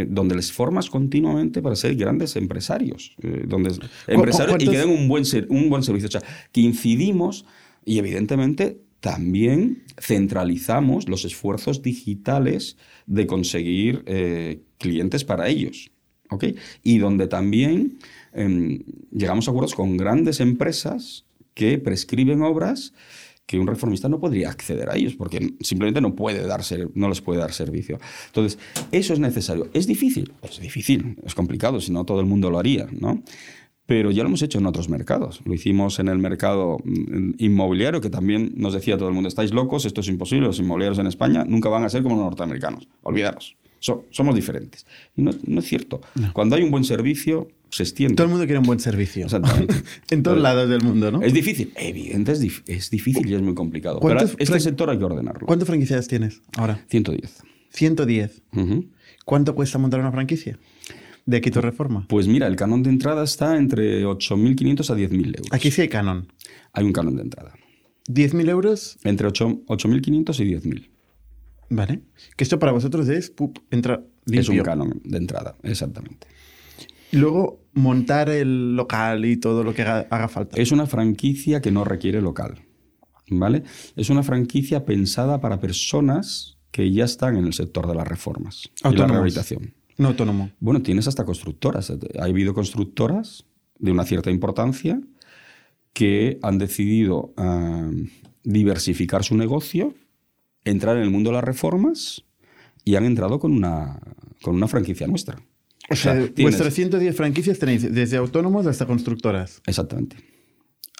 donde les formas continuamente para ser grandes empresarios, donde empresarios y que den un buen, un buen servicio. O sea, que incidimos y evidentemente también centralizamos los esfuerzos digitales de conseguir clientes para ellos. Y donde también em, llegamos a acuerdos con grandes empresas que prescriben obras que un reformista no podría acceder a ellos porque simplemente no, puede dar no les puede dar servicio. Entonces, eso es necesario. ¿Es difícil? Es difícil, es complicado, si no todo el mundo lo haría, ¿no? Pero ya lo hemos hecho en otros mercados. Lo hicimos en el mercado mm, inmobiliario, que también nos decía todo el mundo, estáis locos, esto es imposible, los inmobiliarios en España nunca van a ser como los norteamericanos, olvidaros somos diferentes. Y no, es cierto. Cuando hay un buen servicio, se extiende. Todo el mundo quiere un buen servicio. Exactamente. en todos lados del mundo, ¿no? Es difícil. Evidente, es, difícil y es muy complicado. Pero este sector hay que ordenarlo. ¿Cuántas franquicias tienes ahora? 110. 110. ¿Cuánto cuesta montar una franquicia? de Quito Reforma? Pues mira, el canon de entrada está entre 8.500 a 10.000 euros. Aquí sí hay canon. Hay un canon de entrada. ¿10.000 euros? Entre 8.500 y 10.000. Vale. Que esto para vosotros es, pup, entra limpio. Es un canon de entrada, exactamente. Y luego montar el local y todo lo que haga, falta. Es una franquicia que no requiere local. ¿Vale? Es una franquicia pensada para personas que ya están en el sector de las reformas y la rehabilitación. No autónomo. Bueno, tienes hasta constructoras. Ha habido constructoras de una cierta importancia que han decidido ah, diversificar su negocio entrar en el mundo de las reformas y han entrado con una, con una franquicia nuestra. O sea, vuestras 110 franquicias tenéis desde autónomos hasta constructoras. Exactamente.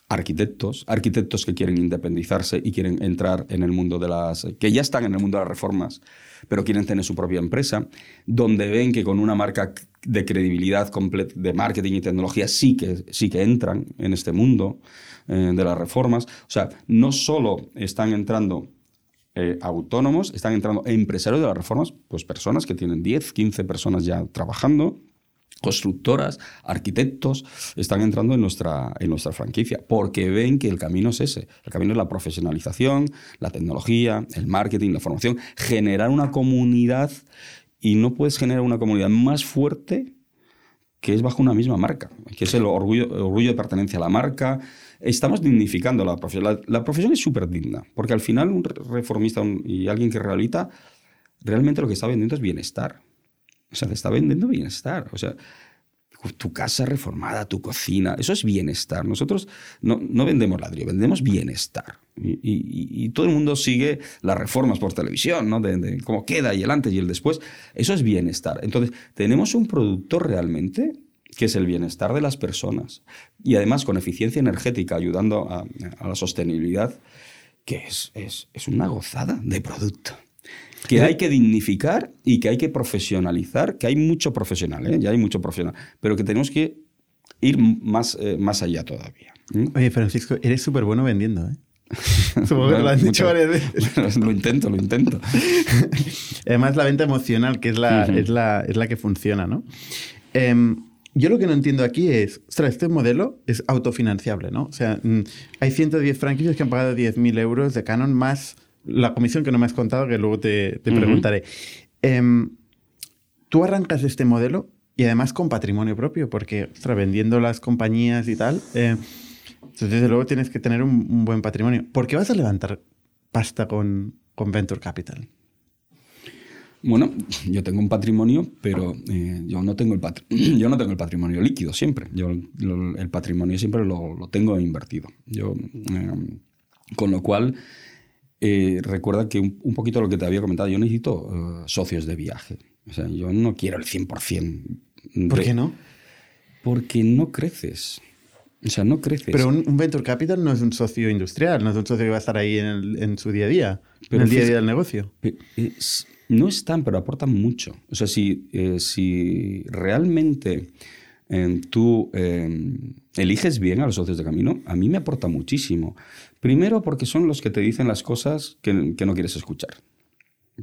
Arquitectos, arquitectos que quieren independizarse y quieren entrar en el mundo de las. que ya están en el mundo de las reformas, pero quieren tener su propia empresa, donde ven que con una marca de credibilidad de marketing y tecnología sí que, sí que entran en este mundo eh, de las reformas. O sea, no solo están entrando eh, autónomos, están entrando empresarios de las reformas, pues personas que tienen 10, 15 personas ya trabajando, constructoras, arquitectos, están entrando en nuestra, en nuestra franquicia, porque ven que el camino es ese. El camino es la profesionalización, la tecnología, el marketing, la formación, generar una comunidad y no puedes generar una comunidad más fuerte que es bajo una misma marca, que es el orgullo, orgullo de pertenencia a la marca, estamos dignificando la profesión. La, profesión es súper digna, porque al final un reformista y alguien que rehabilita, realmente lo que está vendiendo es bienestar. O sea, te está vendiendo bienestar. O sea, tu casa reformada, tu cocina, eso es bienestar. Nosotros no, vendemos ladrillo, vendemos bienestar. Y, todo el mundo sigue las reformas por televisión, ¿no? De, cómo queda y el antes y el después. Eso es bienestar. Entonces, tenemos un producto realmente que es el bienestar de las personas, y además con eficiencia energética, ayudando a, la sostenibilidad, que es, es, una gozada de producto. Que hay que dignificar y que hay que profesionalizar, que hay mucho profesional, ¿eh? ya hay mucho profesional, pero que tenemos que ir más, eh, más allá todavía. Oye, Francisco, eres súper bueno vendiendo, ¿eh? Supongo que lo has dicho varias veces. lo intento, lo intento. Además, la venta emocional, que es la, es la, es la que funciona, ¿no? Eh, yo lo que no entiendo aquí es, ostras, este modelo es autofinanciable, ¿no? O sea, mm, hay 110 franquicias que han pagado 10.000 euros de canon más la comisión que no me has contado, que luego te, preguntaré. Em, tú arrancas este modelo y además con patrimonio propio, porque, ostras, vendiendo las compañías y tal, eh, entonces desde luego tienes que tener un, buen patrimonio. ¿Por qué vas a levantar pasta con, con Venture Capital? Bueno, yo tengo un patrimonio, pero eh, yo, no tengo el yo no tengo el patrimonio líquido siempre. Yo el patrimonio siempre lo, tengo invertido. Yo, eh, con lo cual, eh, recuerda que un, poquito lo que te había comentado, yo necesito socios de viaje. O sea, yo no quiero el 100%. ¿Por qué no? Porque no creces. O sea, no creces. Pero un, venture capital no es un socio industrial, no es un socio que va a estar ahí en, su día a día, en el día a día del negocio. No están, pero aportan mucho. O sea, si, eh, si realmente eh, tú eh, eliges bien a los socios de camino, a mí me aporta muchísimo. Primero porque son los que te dicen las cosas que, no quieres escuchar.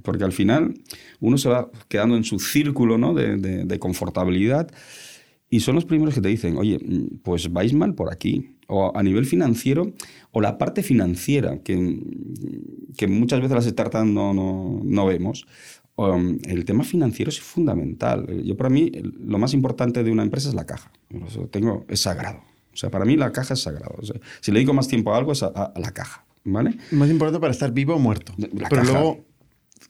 Porque al final uno se va quedando en su círculo ¿no? de, de confortabilidad y son los primeros que te dicen, oye, mm, pues vais mal por aquí. O a nivel financiero, o la parte financiera, que, que muchas veces las startups no, no, no vemos. Um, el tema financiero es fundamental. Yo para mí lo más importante de una empresa es la caja. tengo, es sagrado. O sea, para mí la caja es sagrado. si le digo más tiempo a algo es a, la caja. ¿Vale? Más importante para estar vivo o muerto. La Pero luego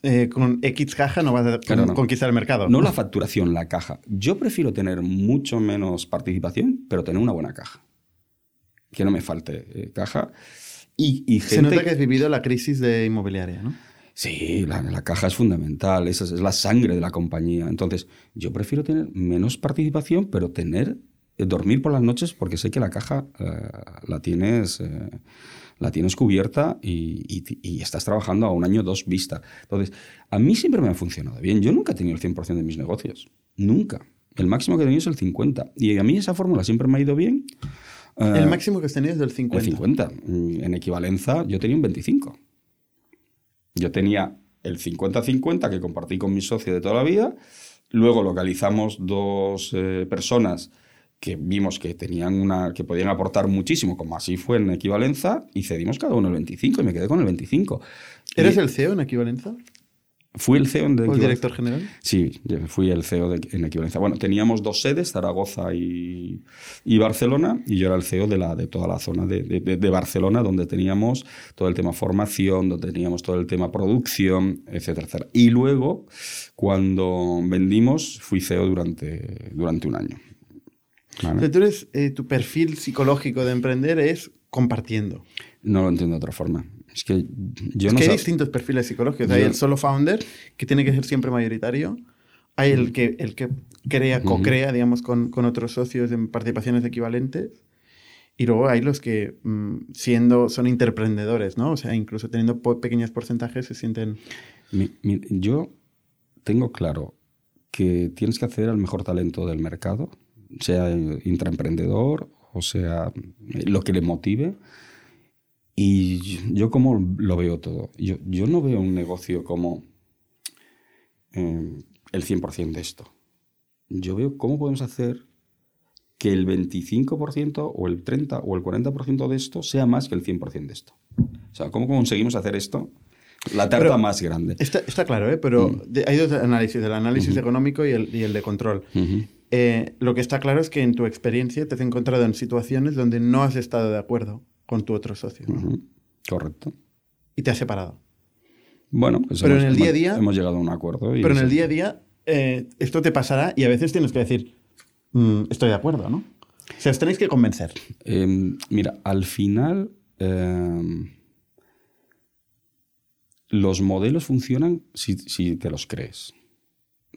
eh, con X caja no vas a conquistar el mercado. No la facturación, la caja. Yo prefiero tener mucho menos participación, pero tener una buena caja. Que no me falte eh, caja. Y, Se nota que has vivido la crisis de inmobiliaria, ¿no? Sí, la, caja es fundamental, esa es, la sangre de la compañía. Entonces, yo prefiero tener menos participación, pero tener, eh, dormir por las noches porque sé que la caja la tienes la tienes cubierta y, estás trabajando a un año, dos vista. Entonces, a mí siempre me ha funcionado bien. Yo nunca he tenido el 100% de mis negocios. Nunca. El máximo que he tenido es el 50%. Y a mí esa fórmula siempre me ha ido bien. ¿El eh, máximo que has tenido es del 50%? El 50. Mm, en equivalencia, yo tenía un 25%. Yo tenía el 50-50 que compartí con mi socio de toda la vida. Luego localizamos dos eh, personas que vimos que tenían una que podían aportar muchísimo, como así fue en equivalencia, y cedimos cada uno el 25 y me quedé con el 25. ¿Eres el CEO en equivalencia? Fui el CEO de ¿O el director general? Sí, fui el CEO de, en equivalencia. Bueno, teníamos dos sedes, Zaragoza y, y, Barcelona, y yo era el CEO de, la, de toda la zona de, de, Barcelona, donde teníamos todo el tema formación, donde teníamos todo el tema producción, etcétera, etcétera. Y luego, cuando vendimos, fui CEO durante, durante un año. Eh, tu perfil psicológico de emprender es compartiendo. No lo entiendo de otra forma. Es que yo es que hay distintos perfiles psicológicos. Hay el solo founder, que tiene que ser siempre mayoritario. Hay el que, el que crea, co-crea, digamos, con, con, otros socios en participaciones equivalentes. Y luego hay los que, mm, siendo, son interprendedores, ¿no? O sea, incluso teniendo pequeños porcentajes, se sienten... yo tengo claro que tienes que acceder al mejor talento del mercado sea intraemprendedor o sea lo que le motive. Y yo como lo veo todo. Yo, yo no veo un negocio como eh, el 100% de esto. Yo veo cómo podemos hacer que el 25% o el 30% o el 40% de esto sea más que el 100% de esto. O sea, ¿cómo conseguimos hacer esto? La tarta más grande. Está, está claro, ¿eh? pero mm. hay dos análisis, el análisis económico y el, y el, de control. Eh, lo que está claro es que en tu experiencia te has encontrado en situaciones donde no has estado de acuerdo con tu otro socio. Correcto. Y te has separado. Bueno, pues pero en el día a día hemos llegado a un acuerdo. pero en el día a día eh, esto te pasará y a veces tienes que decir, mm, estoy de acuerdo, ¿no? O sea, os tenéis que convencer. Em, mira, al final em, los modelos funcionan si, si te los crees.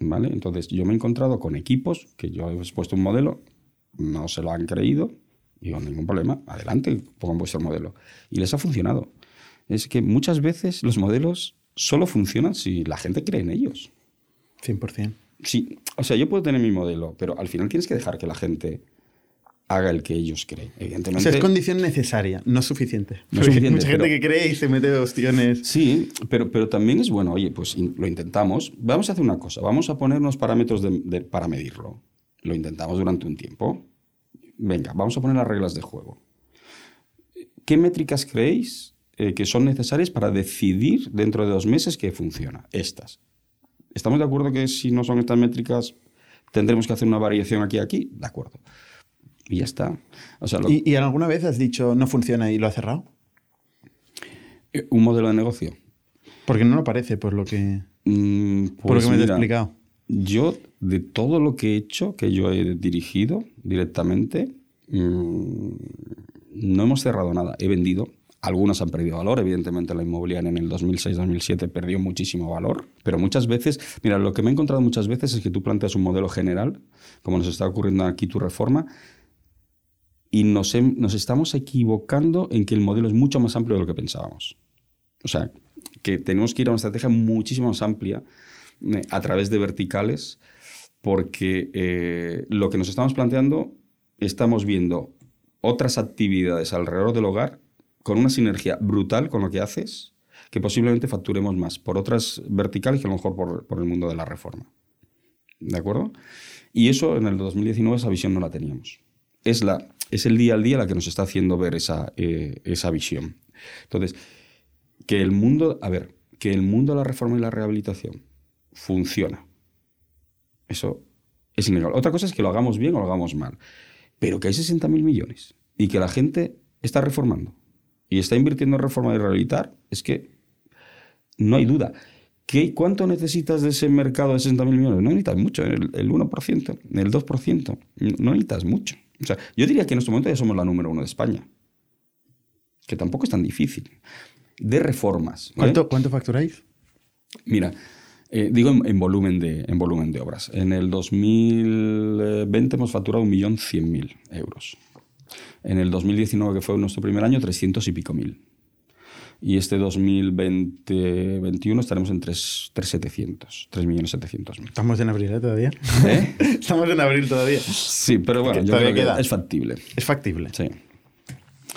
¿Vale? Entonces yo me he encontrado con equipos que yo he expuesto un modelo, no se lo han creído, digo, ningún problema, adelante, pongan vuestro modelo. Y les ha funcionado. Es que muchas veces los modelos solo funcionan si la gente cree en ellos. 100%. Sí, o sea, yo puedo tener mi modelo, pero al final tienes que dejar que la gente haga el que ellos creen, evidentemente. O sea, es condición necesaria, no suficiente. No suficiente mucha gente que cree y se mete opciones. Sí, pero, pero también es bueno, oye, pues lo intentamos. Vamos a hacer una cosa, vamos a poner unos parámetros para medirlo. Lo intentamos durante un tiempo. Venga, vamos a poner las reglas de juego. ¿Qué métricas creéis eh, que son necesarias para decidir dentro de dos meses que funciona? Estas. ¿Estamos de acuerdo que si no son estas métricas tendremos que hacer una variación aquí y aquí? De acuerdo y ya está. ¿Y, ¿Y, alguna vez has dicho no funciona y lo has cerrado? Eh, ¿Un modelo de negocio? Porque no lo parece, por lo que... Mm, Por lo pues que me has mira, explicado. Yo, de todo lo que he hecho, que yo he dirigido directamente, mm, no hemos cerrado nada. He vendido. Algunas han perdido valor. Evidentemente, la inmobiliaria en el 2006-2007 perdió muchísimo valor. Pero muchas veces, mira, lo que me he encontrado muchas veces es que tú planteas un modelo general, como nos está ocurriendo aquí tu reforma, y nos, hem- nos estamos equivocando en que el modelo es mucho más amplio de lo que pensábamos. O sea, que tenemos que ir a una estrategia muchísimo más amplia eh, a través de verticales, porque eh, lo que nos estamos planteando, estamos viendo otras actividades alrededor del hogar con una sinergia brutal con lo que haces, que posiblemente facturemos más por otras verticales que a lo mejor por, por el mundo de la reforma. ¿De acuerdo? Y eso en el 2019 esa visión no la teníamos. Es, la, es el día al día la que nos está haciendo ver esa, eh, esa visión. Entonces, que el mundo, a ver, que el mundo de la reforma y la rehabilitación funciona. Eso es innegable. Otra cosa es que lo hagamos bien o lo hagamos mal. Pero que hay 60.000 millones y que la gente está reformando y está invirtiendo en reforma y rehabilitar, es que no hay duda. ¿Qué, ¿Cuánto necesitas de ese mercado de 60.000 millones? No necesitas mucho, el, el 1%, el 2%. No necesitas mucho. O sea, yo diría que en este momento ya somos la número uno de España. Que tampoco es tan difícil. De reformas. ¿Cuánto, ¿Cuánto facturáis? Mira, eh, digo en, en volumen de, en volumen de obras. En el 2020 hemos facturado 1.100.000 euros. En el 2019, que fue nuestro primer año, 300 y pico mil. Y este 2020-21 estaremos en 3.700, 3.700.000. Estamos en abril ¿eh? todavía. ¿Eh? Estamos en abril todavía. Sí, pero bueno, Que yo creo que queda. es factible. Es factible. Sí.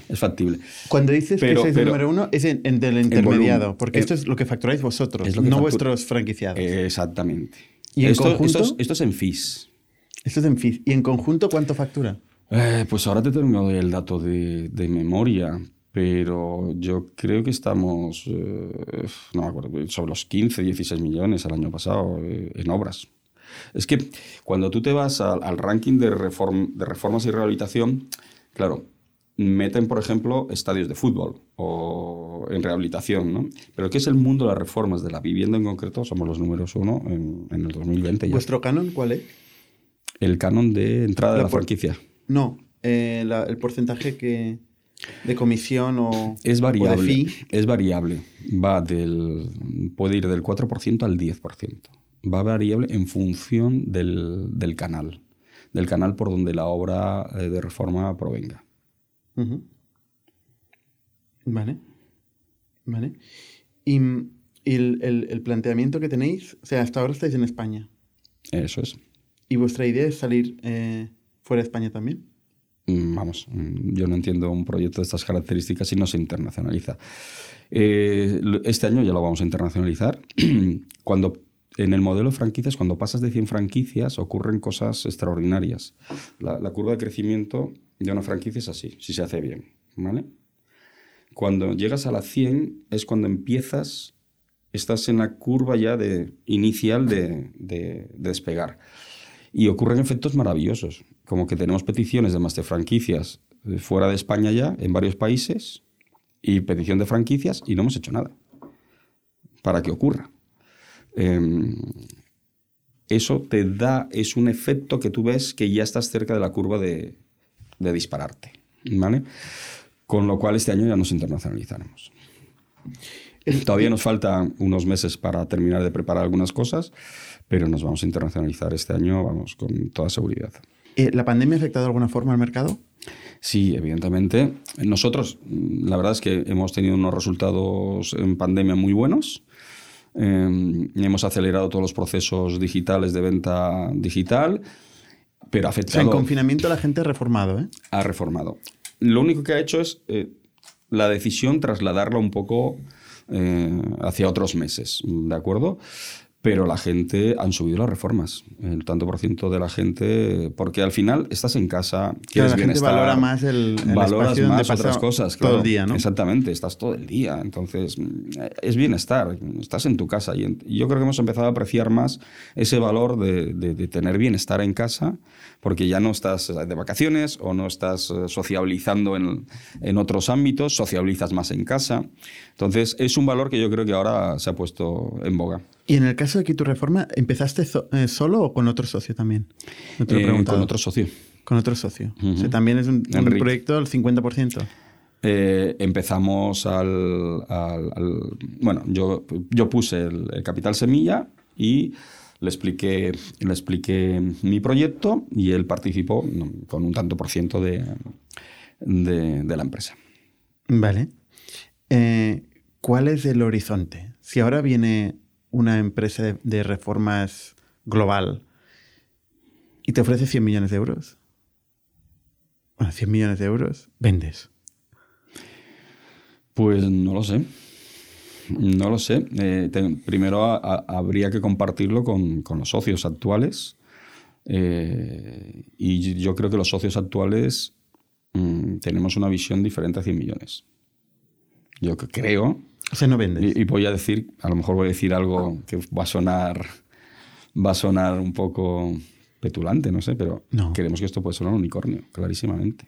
Es factible. Cuando dices Pero- que sois el número uno, es en, en del intermediado, volumen. porque Eh, esto es lo que facturáis vosotros, es que no factu- vuestros franquiciados. Eh, exactamente. ¿Y en esto, conjunto? Esto es, esto es en fees. Esto es en FIS. ¿Y en conjunto cuánto factura? Eh, pues ahora te tengo el dato de, de memoria, pero yo creo que estamos, eh, no me acuerdo, sobre los 15, 16 millones el año pasado eh, en obras. Es que cuando tú te vas al, al ranking de, reform- de reformas y rehabilitación, claro, meten, por ejemplo, estadios de fútbol o en rehabilitación, ¿no? Pero ¿qué es el mundo de las reformas de la vivienda en concreto? Somos los números uno en, en el 2020 ya. ¿Vuestro canon cuál es? El canon de entrada de La la por- franquicia. No, eh, la- el porcentaje que de comisión o, Es o de variable. fee. Es variable. Va del, puede ir del 4% al 10%. Va variable en función del, del canal. Del canal por donde la obra eh, de reforma provenga. Vale. Vale. Y, y el, el- el planteamiento que tenéis, o sea, hasta ahora estáis en España. Eso es. ¿Y vuestra idea es salir eh, fuera de España también? Mm, Vamos, mm, yo no entiendo un proyecto de estas características si no se internacionaliza. Eh, este año ya lo vamos a internacionalizar. Cuando en el modelo de franquicias, cuando pasas de 100 franquicias, ocurren cosas extraordinarias. La, curva de crecimiento de una franquicia es así, si se hace bien. ¿vale? Cuando llegas a la 100 es cuando empiezas, estás en la curva ya de, inicial de despegar. Y ocurren efectos maravillosos, como que tenemos peticiones de más de franquicias fuera de España ya, en varios países, y petición de franquicias, y no hemos hecho nada para que ocurra. Em, eso te da, es un efecto que tú ves que ya estás cerca de la curva de, de dispararte. ¿vale? Con lo cual este año ya nos internacionalizaremos. Todavía nos faltan unos meses para terminar de preparar algunas cosas, pero nos vamos a internacionalizar este año, vamos, con toda seguridad. Eh, ¿La pandemia ha afectado de alguna forma al mercado? Sí, evidentemente. Nosotros, mm, la verdad es que hemos tenido unos resultados en pandemia muy buenos. Eh, hemos acelerado todos los procesos digitales de venta digital, pero ha O sea, en afectado, confinamiento la gente ha reformado, ¿eh? ha reformado. Lo único que ha hecho es eh, la decisión trasladarla un poco eh, hacia otros meses, ¿de acuerdo? Pero la gente han subido las reformas, el tanto por ciento de la gente, porque al final estás en casa, Claro, quieres la gente valora más el, el valoras más otras cosas. todo claro. el día, ¿no? Exactamente, estás todo el día. Entonces, mm, es bienestar, estás en tu casa. Y en- y yo creo que hemos empezado a apreciar más ese valor de, de- de tener bienestar en casa, porque ya no estás de vacaciones o no estás eh, sociabilizando en, en otros ámbitos, sociabilizas más en casa. Entonces, es un valor que yo creo que ahora se ha puesto en boga. Y en el caso de que tu reforma, ¿empezaste so- eh, solo o con otro socio también? No te lo he Eh, con otro socio. Con otro socio. O sea, también es un, un proyecto al 50%. Eh, empezamos al, al- al- Bueno, yo, yo puse el, el capital semilla y le expliqué, le expliqué mi proyecto y él participó con un tanto por ciento de, de, de la empresa. Vale. Eh, ¿Cuál es el horizonte? Si ahora viene una empresa de, de reformas global y te ofrece 100 millones de euros. Bueno, 100 millones de euros, vendes. Pues no lo sé. No lo sé. Eh, te- primero a- a- habría que compartirlo con, con los socios actuales. Eh, y yo creo que los socios actuales mm, tenemos una visión diferente a 100 millones. Yo creo, O sea, no vendes. y, y voy a decir, a lo mejor voy a decir algo que va a sonar, va a sonar un poco petulante, no sé, pero No. creemos que esto puede ser un unicornio, clarísimamente.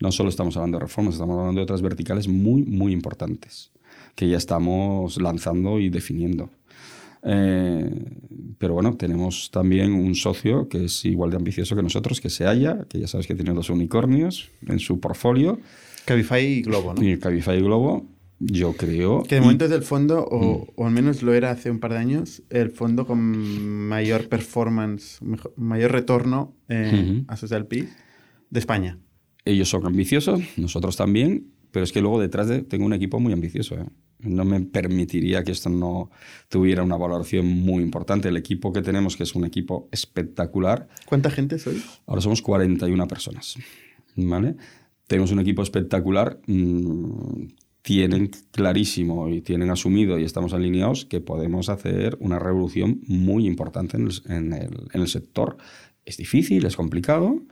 No solo estamos hablando de reformas, estamos hablando de otras verticales muy, muy importantes que ya estamos lanzando y definiendo. Eh, pero bueno, tenemos también un socio que es igual de ambicioso que nosotros, que se halla, que ya sabes que tiene dos unicornios en su portfolio, Cabify y Globo, ¿no? y Cabify Globo, yo creo... Que de y- momento es el fondo, Mm. o, al menos lo era hace un par de años, el fondo con mayor performance, mayor retorno eh, Ujú. a Social de España. Ellos son ambiciosos, nosotros también, pero es que luego detrás de, tengo un equipo muy ambicioso. ¿eh? No me permitiría que esto no tuviera una valoración muy importante. El equipo que tenemos, que es un equipo espectacular, ¿Cuánta gente sois? ahora somos 41 personas. ¿vale? Tenemos un equipo espectacular. mm, tienen clarísimo y tienen asumido y estamos alineados que podemos hacer una revolución muy importante en el, en el- en el sector. Es difícil, es complicado,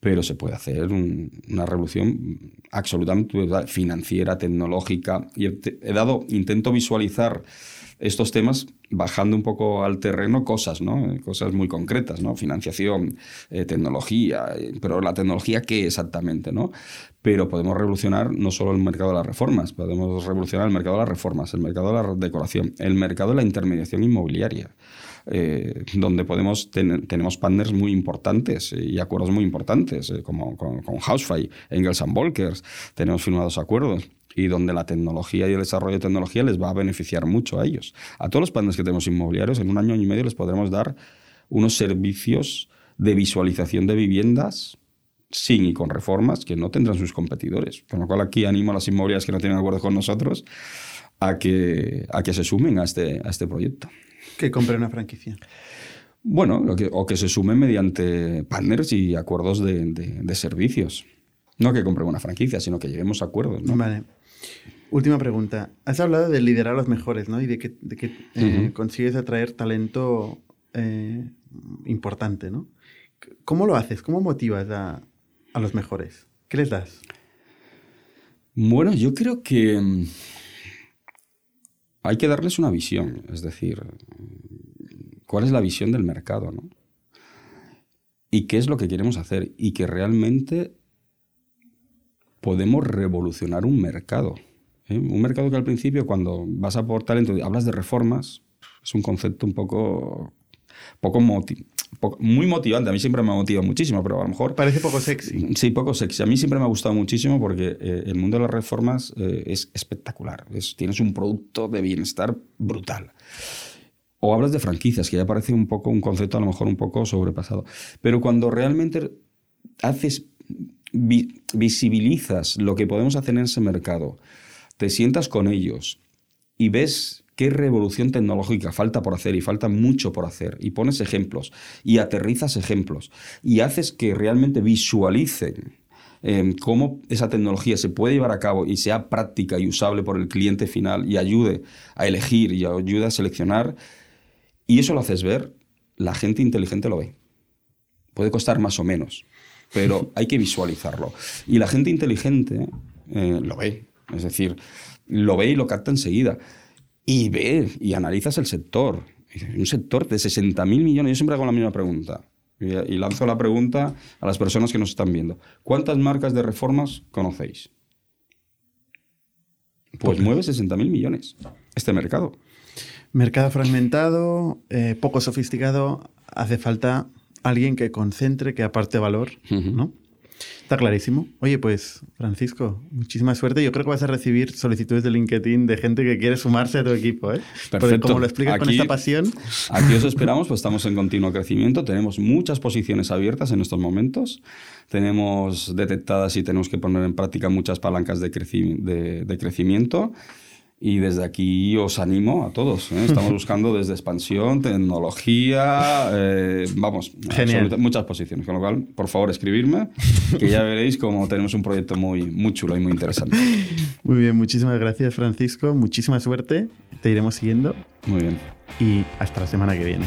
pero se puede hacer un- una revolución absolutamente financiera, tecnológica. Y he, he dado, intento visualizar estos temas bajando un poco al terreno cosas, ¿no? Cosas muy concretas, ¿no? Financiación, eh, tecnología, eh, pero la tecnología, ¿qué exactamente, no? Pero podemos revolucionar no solo el mercado de las reformas, podemos revolucionar el mercado de las reformas, el mercado de la decoración, el mercado de la intermediación inmobiliaria eh, donde podemos ten- tenemos partners muy importantes y acuerdos muy importantes, eh, como con, con Housefly, Engels Volkers, tenemos firmados acuerdos y donde la tecnología y el desarrollo de tecnología les va a beneficiar mucho a ellos. A todos los partners que tenemos inmobiliarios, en un año y medio les podremos dar unos servicios de visualización de viviendas sin y con reformas que no tendrán sus competidores. Con lo cual aquí animo a las inmobiliarias que no tienen acuerdo con nosotros a que, a que se sumen a este, a este proyecto. Que compre una franquicia. Bueno, o que, o que se sumen mediante partners y acuerdos de, de- de servicios. No que compremos una franquicia, sino que lleguemos a acuerdos. ¿no? Vale. Última pregunta. Has hablado de liderar a los mejores, ¿no? Y de que, de que eh, consigues atraer talento eh, importante, ¿no? ¿Cómo lo haces? ¿Cómo motivas a, a los mejores? ¿Qué les das? Bueno, yo creo que mm, hay que darles una visión, es decir, cuál es la visión del mercado, ¿no? Y qué es lo que queremos hacer y que realmente podemos revolucionar un mercado. ¿eh? Un mercado que al principio, cuando vas a por talento, hablas de reformas, es un concepto un poco, poco- muy motivante. A mí siempre me motiva muchísimo, pero a lo mejor Parece poco sexy. Sí, poco sexy. A mí siempre me ha gustado muchísimo porque eh, el mundo de las reformas eh, es espectacular. Es- tienes un producto de bienestar brutal. O hablas de franquicias, que ya parece un poco un concepto a lo mejor un poco sobrepasado. Pero cuando realmente haces, vi- visibilizas lo que podemos hacer en ese mercado, te sientas con ellos y ves qué revolución tecnológica falta por hacer y falta mucho por hacer y pones ejemplos y aterrizas ejemplos y haces que realmente visualicen eh, cómo esa tecnología se puede llevar a cabo y sea práctica y usable por el cliente final y ayude a elegir y ayude a seleccionar y eso lo haces ver, la gente inteligente lo ve. Puede costar más o menos, pero hay que visualizarlo. Y la gente inteligente eh, lo ve, es decir, lo ve y lo capta enseguida. Y ve y analizas el sector. Un sector de 60.000 millones. Yo siempre hago la misma pregunta. Y, lanzo la pregunta a las personas que nos están viendo. ¿Cuántas marcas de reformas conocéis? Pues Pocas. mueve 60.000 millones este mercado. Mercado fragmentado, eh, poco sofisticado, hace falta alguien que concentre, que aparte valor, ¿no? Está clarísimo. Oye, pues, Francisco, muchísima suerte. Yo creo que vas a recibir solicitudes de LinkedIn de gente que quiere sumarse a tu equipo, ¿eh? Perfecto. Porque como lo explicas con esta pasión. Aquí os esperamos, pues estamos en continuo crecimiento. Tenemos muchas posiciones abiertas en estos momentos. Tenemos detectadas y tenemos que poner en práctica muchas palancas de, de, de crecimiento. Y desde aquí os animo a todos. ¿eh? Estamos buscando desde expansión, tecnología, eh, vamos, muchas posiciones. Con lo cual, por favor, escribirme, que ya veréis cómo tenemos un proyecto muy, muy chulo y muy interesante. Muy bien, muchísimas gracias, Francisco. Muchísima suerte. Te iremos siguiendo. Muy bien. Y hasta la semana que viene.